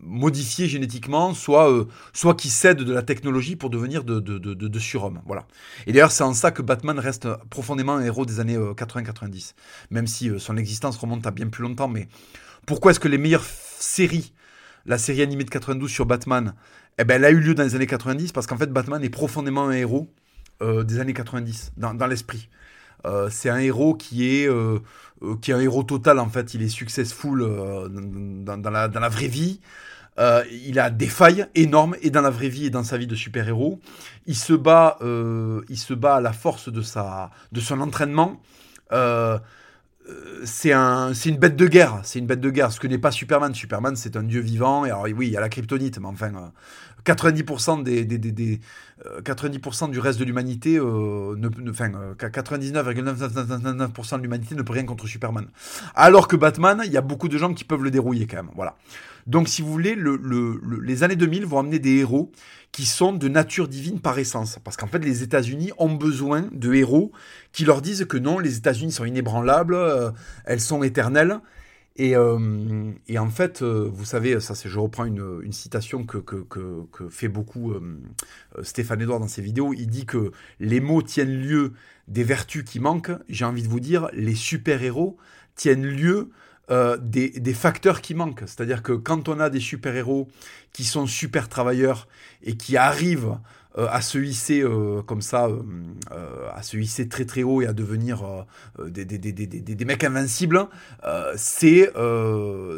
modifiés génétiquement, soit, euh, soit qui cèdent de la technologie pour devenir de, de, de, de surhommes, voilà. Et d'ailleurs, c'est en ça que Batman reste profondément un héros des années 80-90, même si son existence remonte à bien plus longtemps. Mais pourquoi est-ce que les meilleures séries, la série animée de 92 sur Batman, eh ben, elle a eu lieu dans les années 90 parce qu'en fait, Batman est profondément un héros des années 90, dans, dans l'esprit. Euh, c'est un héros qui est, euh, euh, qui est un héros total en fait. Il est successful dans, la, dans la vraie vie. il a des failles énormes et dans la vraie vie et dans sa vie de super-héros. Il se bat, il se bat à la force de sa, de son entraînement. c'est un, une bête de guerre. C'est une bête de guerre. Ce que n'est pas Superman. Superman, c'est un dieu vivant. Et alors, oui, il y a la kryptonite, mais enfin, 90% des, des, des, 90% euh, du reste de l'humanité, euh, enfin, 99,999% de l'humanité ne peut rien contre Superman. Alors que Batman, il y a beaucoup de gens qui peuvent le dérouiller quand même. Voilà. Donc, si vous voulez, le, le, les années 2000 vont amener des héros qui sont de nature divine par essence. Parce qu'en fait, les États-Unis ont besoin de héros qui leur disent que non, les États-Unis sont inébranlables, euh, elles sont éternelles. Et, euh, et, en fait, euh, vous savez, ça je reprends une, citation que, fait beaucoup euh, Stéphane Edouard dans ses vidéos. Il dit que les mots tiennent lieu des vertus qui manquent. J'ai envie de vous dire, les super-héros tiennent lieu des, facteurs qui manquent. C'est-à-dire que quand on a des super-héros qui sont super travailleurs et qui arrivent à se hisser euh, comme ça, euh, à se hisser très très haut et à devenir des, des, des, des, mecs invincibles, c'est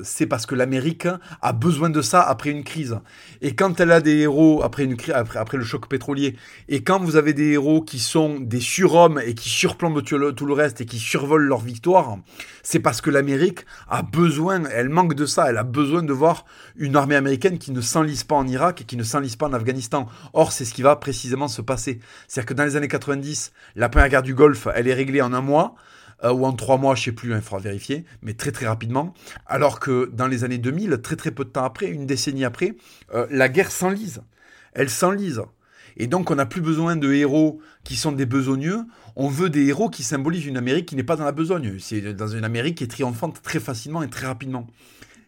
c'est parce que l'Amérique a besoin de ça après une crise. Et quand elle a des héros après, une, après, après le choc pétrolier, et quand vous avez des héros qui sont des surhommes et qui surplombent tout le, tout le reste et qui survolent leur victoire, c'est parce que l'Amérique a besoin, elle manque de ça, elle a besoin de voir une armée américaine qui ne s'enlise pas en Irak et qui ne s'enlise pas en Afghanistan. Or, c'est ce qui va précisément se passer. C'est-à-dire que dans les années 90, la première guerre du Golfe, elle est réglée en un mois. Euh, ou en trois mois, je sais plus, hein, il faudra vérifier, mais très très rapidement. Alors que dans les années 2000, très très peu de temps après, une décennie après, euh, la guerre s'enlise. Elle s'enlise. Et donc, on n'a plus besoin de héros qui sont des besogneux. On veut des héros qui symbolisent une Amérique qui n'est pas dans la besogne. C'est dans une Amérique qui est triomphante très facilement et très rapidement.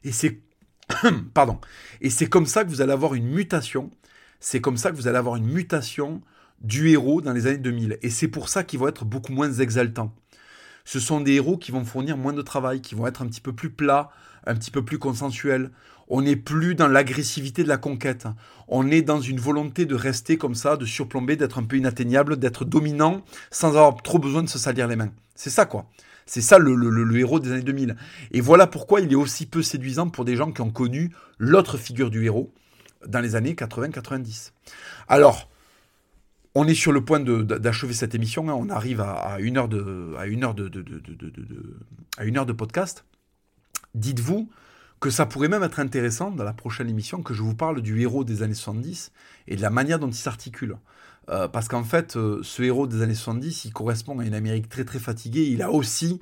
Et c'est [COUGHS] pardon. Et c'est comme ça que vous allez avoir une mutation c'est comme ça que vous allez avoir une mutation du héros dans les années 2000. Et c'est pour ça qu'ils vont être beaucoup moins exaltants. Ce sont des héros qui vont fournir moins de travail, qui vont être un petit peu plus plats, un petit peu plus consensuels. On n'est plus dans l'agressivité de la conquête. On est dans une volonté de rester comme ça, de surplomber, d'être un peu inatteignable, d'être dominant sans avoir trop besoin de se salir les mains. C'est ça quoi. C'est ça le, le, héros des années 2000. Et voilà pourquoi il est aussi peu séduisant pour des gens qui ont connu l'autre figure du héros, dans les années 80-90. Alors, on est sur le point d'achever cette émission. Hein. On arrive à, une heure de, podcast. Dites-vous que ça pourrait même être intéressant dans la prochaine émission que je vous parle du héros des années 70 et de la manière dont il s'articule. Euh, parce qu'en fait, euh, ce héros des années 70, il correspond à une Amérique très très fatiguée. Il a aussi,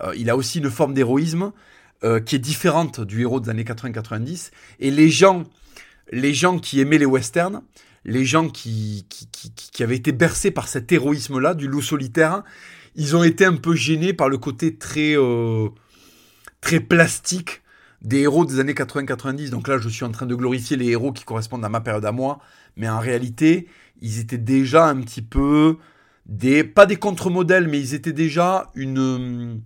euh, il a aussi une forme d'héroïsme qui est différente du héros des années 80-90. Et les gens les gens qui aimaient les westerns, les gens qui, qui, avaient été bercés par cet héroïsme-là, du loup solitaire, ils ont été un peu gênés par le côté très, euh, très plastique des héros des années 80-90. Donc là, je suis en train de glorifier les héros qui correspondent à ma période à moi, mais en réalité, ils étaient déjà un petit peu des, pas des contre-modèles, mais ils étaient déjà une,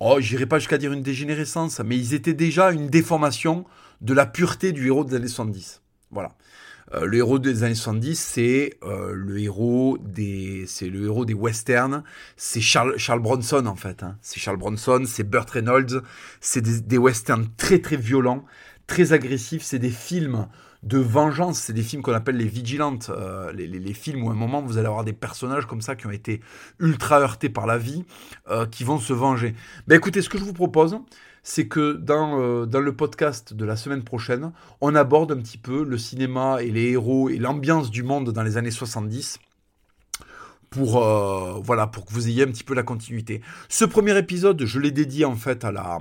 oh, j'irai pas jusqu'à dire une dégénérescence, mais ils étaient déjà une déformation de la pureté du héros des années 70. Voilà. Euh, le héros des années 70, c'est euh, le héros des, le héros des westerns. C'est Charles, Charles Bronson en fait. Hein. C'est Charles Bronson, c'est Burt Reynolds. C'est des, westerns très très violents, très agressifs. C'est des films de vengeance. C'est des films qu'on appelle les vigilantes, euh, les, les, films où à un moment vous allez avoir des personnages comme ça qui ont été ultra heurtés par la vie, qui vont se venger. Ben écoutez, ce que je vous propose, c'est que dans, euh, dans le podcast de la semaine prochaine, on aborde un petit peu le cinéma et les héros et l'ambiance du monde dans les années 70 pour euh, voilà pour que vous ayez un petit peu la continuité. Ce premier épisode, je l'ai dédié en fait à la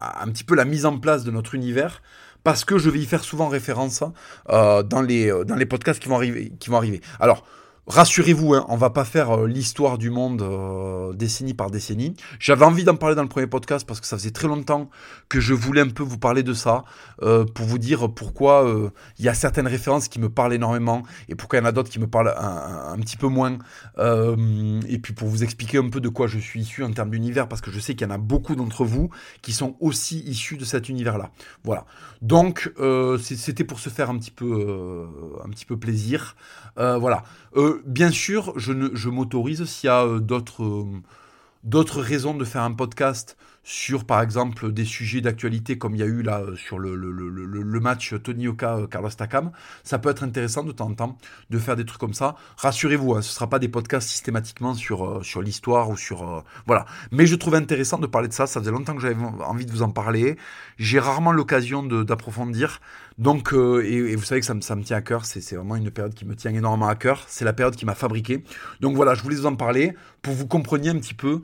à un petit peu la mise en place de notre univers parce que je vais y faire souvent référence euh, dans les dans les podcasts qui vont arriver qui vont arriver. Alors Rassurez-vous, hein, on va pas faire euh, l'histoire du monde euh, décennie par décennie. J'avais envie d'en parler dans le premier podcast parce que ça faisait très longtemps que je voulais un peu vous parler de ça, euh, pour vous dire pourquoi il y a certaines références qui me parlent énormément et pourquoi il y en a d'autres qui me parlent un, petit peu moins. et puis pour vous expliquer un peu de quoi je suis issu en termes d'univers, parce que je sais qu'il y en a beaucoup d'entre vous qui sont aussi issus de cet univers-là. Voilà. Donc c'était pour se faire un petit peu, un petit peu plaisir. voilà bien sûr, je, je m'autorise s'il y a euh, d'autres euh, d'autres raisons de faire un podcast sur, par exemple, des sujets d'actualité comme il y a eu là sur le, le, le, le match Tony Oka euh, Carlos Takam, ça peut être intéressant de temps en temps de faire des trucs comme ça. Rassurez-vous, hein, ce ne sera pas des podcasts systématiquement sur, euh, sur l'histoire ou sur... Euh, voilà. Mais je trouve intéressant de parler de ça, ça faisait longtemps que j'avais envie de vous en parler. J'ai rarement l'occasion d'approfondir. Donc, et, vous savez que ça me, tient à cœur, c'est vraiment une période qui me tient énormément à cœur. C'est la période qui m'a fabriqué. Donc voilà, je voulais vous en parler pour vous compreniez un petit peu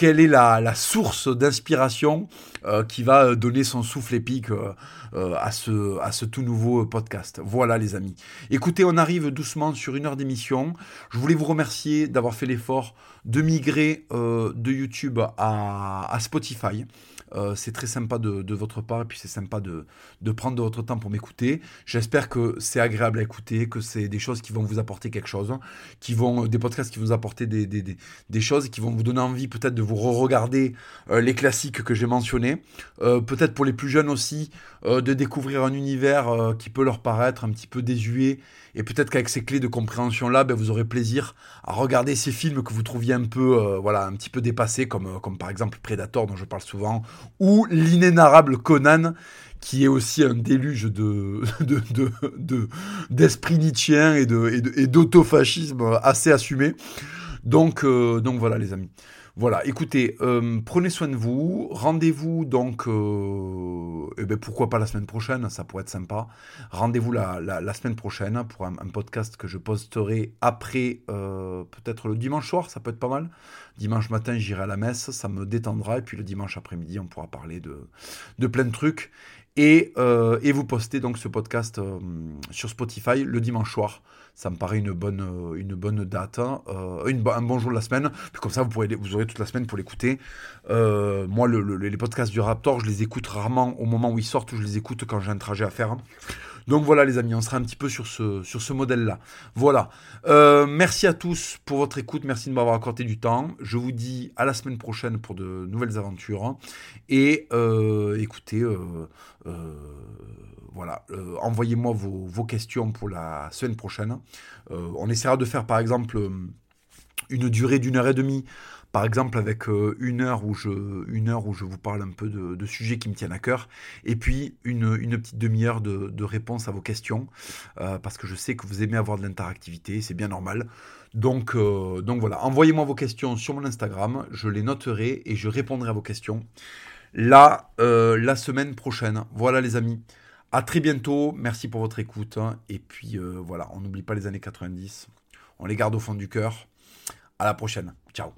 quelle est la, source d'inspiration euh, qui va euh, donner son souffle épique euh, à ce tout nouveau podcast. Voilà les amis. Écoutez, on arrive doucement sur une heure d'émission. Je voulais vous remercier d'avoir fait l'effort de migrer de YouTube à Spotify. Euh, c'est très sympa de, votre part et puis c'est sympa de, prendre de votre temps pour m'écouter. J'espère que c'est agréable à écouter, que c'est des choses qui vont vous apporter quelque chose, qui vont, des podcasts qui vont vous apporter des, choses qui vont vous donner envie peut-être de vous re-regarder euh, les classiques que j'ai mentionnés. Euh, peut-être pour les plus jeunes aussi, de découvrir un univers qui peut leur paraître un petit peu désuet et peut-être qu'avec ces clés de compréhension là, ben, vous aurez plaisir à regarder ces films que vous trouviez un peu, voilà, un petit peu dépassés, comme par exemple Predator dont je parle souvent, ou l'inénarrable Conan, qui est aussi un déluge de, [LAUGHS] d'esprit de, de, et, d'autofascisme assez assumé. Donc, euh, donc voilà les amis. Voilà, écoutez, euh, prenez soin de vous. Rendez-vous donc, euh, eh ben, pourquoi pas la semaine prochaine, ça pourrait être sympa. Rendez-vous la, la, semaine prochaine pour un, podcast que je posterai après, peut-être le dimanche soir, ça peut être pas mal. Dimanche matin, j'irai à la messe, ça me détendra. Et puis le dimanche après-midi, on pourra parler de, de plein de trucs. Et, et vous postez donc ce podcast sur Spotify le dimanche soir ça me paraît une bonne, euh, une bonne date, hein. euh, un bon jour de la semaine. Puis comme ça, vous, pourrez, vous aurez toute la semaine pour l'écouter. Euh, moi, les podcasts du Raptor, je les écoute rarement au moment où ils sortent, je les écoute quand j'ai un trajet à faire. Donc voilà les amis, on sera un petit peu sur ce, modèle-là. Voilà. merci à tous pour votre écoute, merci de m'avoir accordé du temps. Je vous dis à la semaine prochaine pour de nouvelles aventures. Et écoutez, voilà, euh, envoyez-moi vos, questions pour la semaine prochaine. Euh, on essaiera de faire par exemple euh, une durée d'une heure et demie, par exemple avec une, heure où je, une heure où je vous parle un peu de, sujets qui me tiennent à cœur, et puis une, petite demi-heure de, réponse à vos questions, parce que je sais que vous aimez avoir de l'interactivité, c'est bien normal. Donc, donc voilà, envoyez-moi vos questions sur mon Instagram, je les noterai et je répondrai à vos questions la semaine prochaine. Voilà les amis. À très bientôt, merci pour votre écoute. Hein. Et puis euh, voilà, on n'oublie pas les années 90. On les garde au fond du cœur. À la prochaine. Ciao.